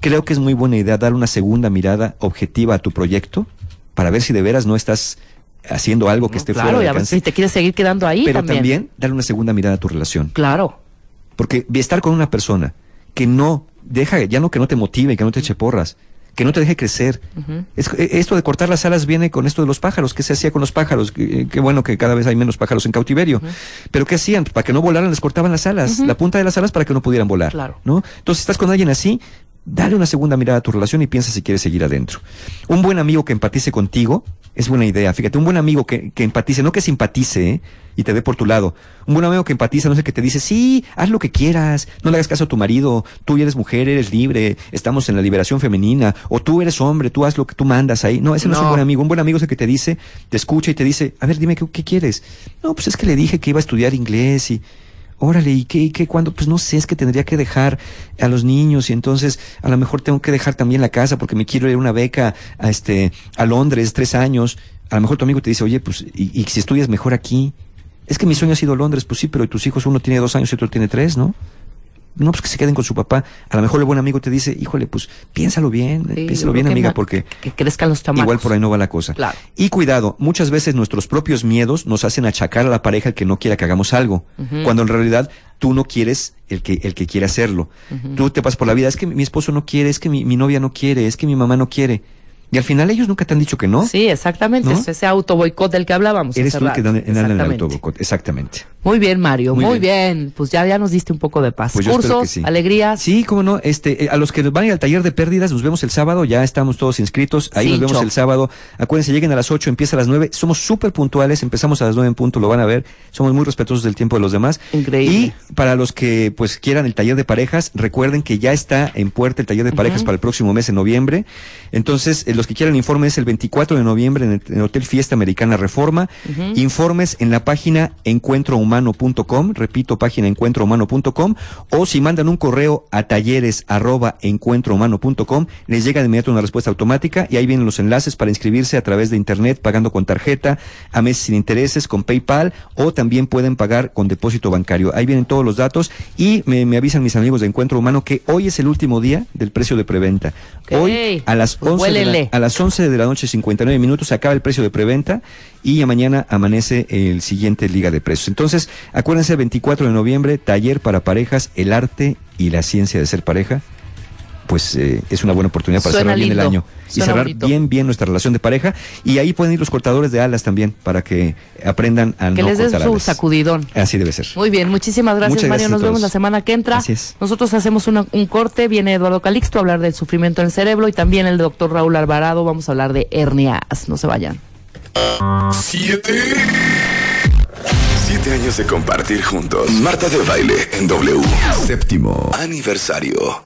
[SPEAKER 3] creo que es muy buena idea dar una segunda mirada objetiva a tu proyecto para ver si de veras no estás haciendo algo que esté
[SPEAKER 2] claro,
[SPEAKER 3] fuera de alcance.
[SPEAKER 2] si te quieres seguir quedando ahí
[SPEAKER 3] Pero
[SPEAKER 2] también.
[SPEAKER 3] también darle una segunda mirada a tu relación.
[SPEAKER 2] Claro.
[SPEAKER 3] Porque estar con una persona que no deja, ya no que no te motive, que no te eche porras, que no te deje crecer. Es- eh, esto de cortar las alas viene con esto de los pájaros. ¿Qué se hacía con los pájaros? Qué qué bueno que cada vez hay menos pájaros en cautiverio. Pero ¿qué hacían? Para que no volaran les cortaban las alas, la punta de las alas para que no pudieran volar.
[SPEAKER 2] Claro.
[SPEAKER 3] ¿no? Entonces, si estás con alguien así, dale una segunda mirada a tu relación y piensa si quieres seguir adentro. Un buen amigo que empatice contigo es buena idea. Fíjate, un buen amigo que, que empatice, no que simpatice ¿eh? y te dé por tu lado. Un buen amigo que empatiza, no sé, que te dice, sí, haz lo que quieras, no le hagas caso a tu marido, tú eres mujer, eres libre, estamos en la liberación femenina, o tú eres hombre, tú haz lo que tú mandas ahí. No, ese no, es un buen amigo. Un buen amigo es el que te dice, te escucha y te dice, a ver, dime, ¿qué, qué quieres? No, pues es que le dije que iba a estudiar inglés y... Órale, ¿y qué, y qué, cuándo? Pues no sé, es que tendría que dejar a los niños y entonces a lo mejor tengo que dejar también la casa porque me quiero ir a una beca a este, a Londres, tres años. A lo mejor tu amigo te dice, oye, pues, y, y si estudias mejor aquí. Es que mi sueño ha sido Londres, pues sí, pero tus hijos uno tiene dos años y otro tiene tres, ¿no? No, pues que se queden con su papá. A lo mejor el buen amigo te dice, híjole, pues piénsalo bien,
[SPEAKER 2] Sí,
[SPEAKER 3] piénsalo bien, amiga, porque
[SPEAKER 2] Que crezcan los chamacos.
[SPEAKER 3] igual por ahí no va la cosa.
[SPEAKER 2] Claro.
[SPEAKER 3] Y cuidado, muchas veces nuestros propios miedos nos hacen achacar a la pareja el que no quiera que hagamos algo, cuando en realidad tú no quieres el que, el que quiere hacerlo. Tú te pasas por la vida, es que mi esposo no quiere, es que mi, mi novia no quiere, es que mi mamá no quiere. Y al final ellos nunca te han dicho que no.
[SPEAKER 2] Sí, exactamente.
[SPEAKER 3] ¿No?
[SPEAKER 2] Es ese auto boicot del que hablábamos.
[SPEAKER 3] Eres tú el que dan en el autoboicot. Exactamente.
[SPEAKER 2] Muy bien, Mario.
[SPEAKER 3] Muy
[SPEAKER 2] Muy,
[SPEAKER 3] bien.
[SPEAKER 2] bien. Pues ya, ya nos diste un poco de paz.
[SPEAKER 3] Pues
[SPEAKER 2] Cursos,
[SPEAKER 3] sí.
[SPEAKER 2] alegrías.
[SPEAKER 3] Sí, cómo no. Este, eh, a los que van a ir al taller de pérdidas, nos vemos el sábado. Ya estamos todos inscritos. Ahí nos vemos el sábado. Acuérdense, lleguen a las 8, empieza a las 9. Somos súper puntuales. Empezamos a las 9 en punto, lo van a ver. Somos muy respetuosos del tiempo de los demás.
[SPEAKER 2] Increíble.
[SPEAKER 3] Y para los que pues quieran el taller de parejas, recuerden que ya está en puerta el taller de parejas para el próximo mes en noviembre. Entonces, eh, los que quieran informes el 24 de noviembre en el, en el Hotel Fiesta Americana Reforma. Informes en la página encuentrohumano.com, repito, página encuentrohumano.com, o si mandan un correo a talleres arroba encuentrohumano.com, les llega de inmediato una respuesta automática y ahí vienen los enlaces para inscribirse a través de internet, pagando con tarjeta, a meses sin intereses, con PayPal, o también pueden pagar con depósito bancario. Ahí vienen todos los datos y me, me avisan mis amigos de Encuentro Humano que hoy es el último día del precio de preventa. Hoy a las
[SPEAKER 2] Pues
[SPEAKER 3] 11 de la, a las 11 de la noche 59 minutos acaba el precio de preventa y mañana amanece el siguiente liga de precios. Entonces, acuérdense 24 de noviembre, taller para parejas, el arte y la ciencia de ser pareja. Pues eh, es una buena oportunidad para
[SPEAKER 2] Suena
[SPEAKER 3] cerrar bien el año y cerrar
[SPEAKER 2] bonito.
[SPEAKER 3] bien bien nuestra relación de pareja y ahí pueden ir los cortadores de alas también para que aprendan a
[SPEAKER 2] Que
[SPEAKER 3] no
[SPEAKER 2] les den su
[SPEAKER 3] alas.
[SPEAKER 2] sacudidón.
[SPEAKER 3] Así debe ser.
[SPEAKER 2] Muy bien, muchísimas gracias,
[SPEAKER 3] Muchas
[SPEAKER 2] Mario. Nos vemos la semana que entra.
[SPEAKER 3] Así es.
[SPEAKER 2] Nosotros hacemos una- un corte. Viene Eduardo Calixto a hablar del sufrimiento en el cerebro y también el doctor Raúl Alvarado. Vamos a hablar de hernias. No se vayan.
[SPEAKER 1] Siete. Siete años de compartir juntos. Marta de baile en W. Séptimo aniversario.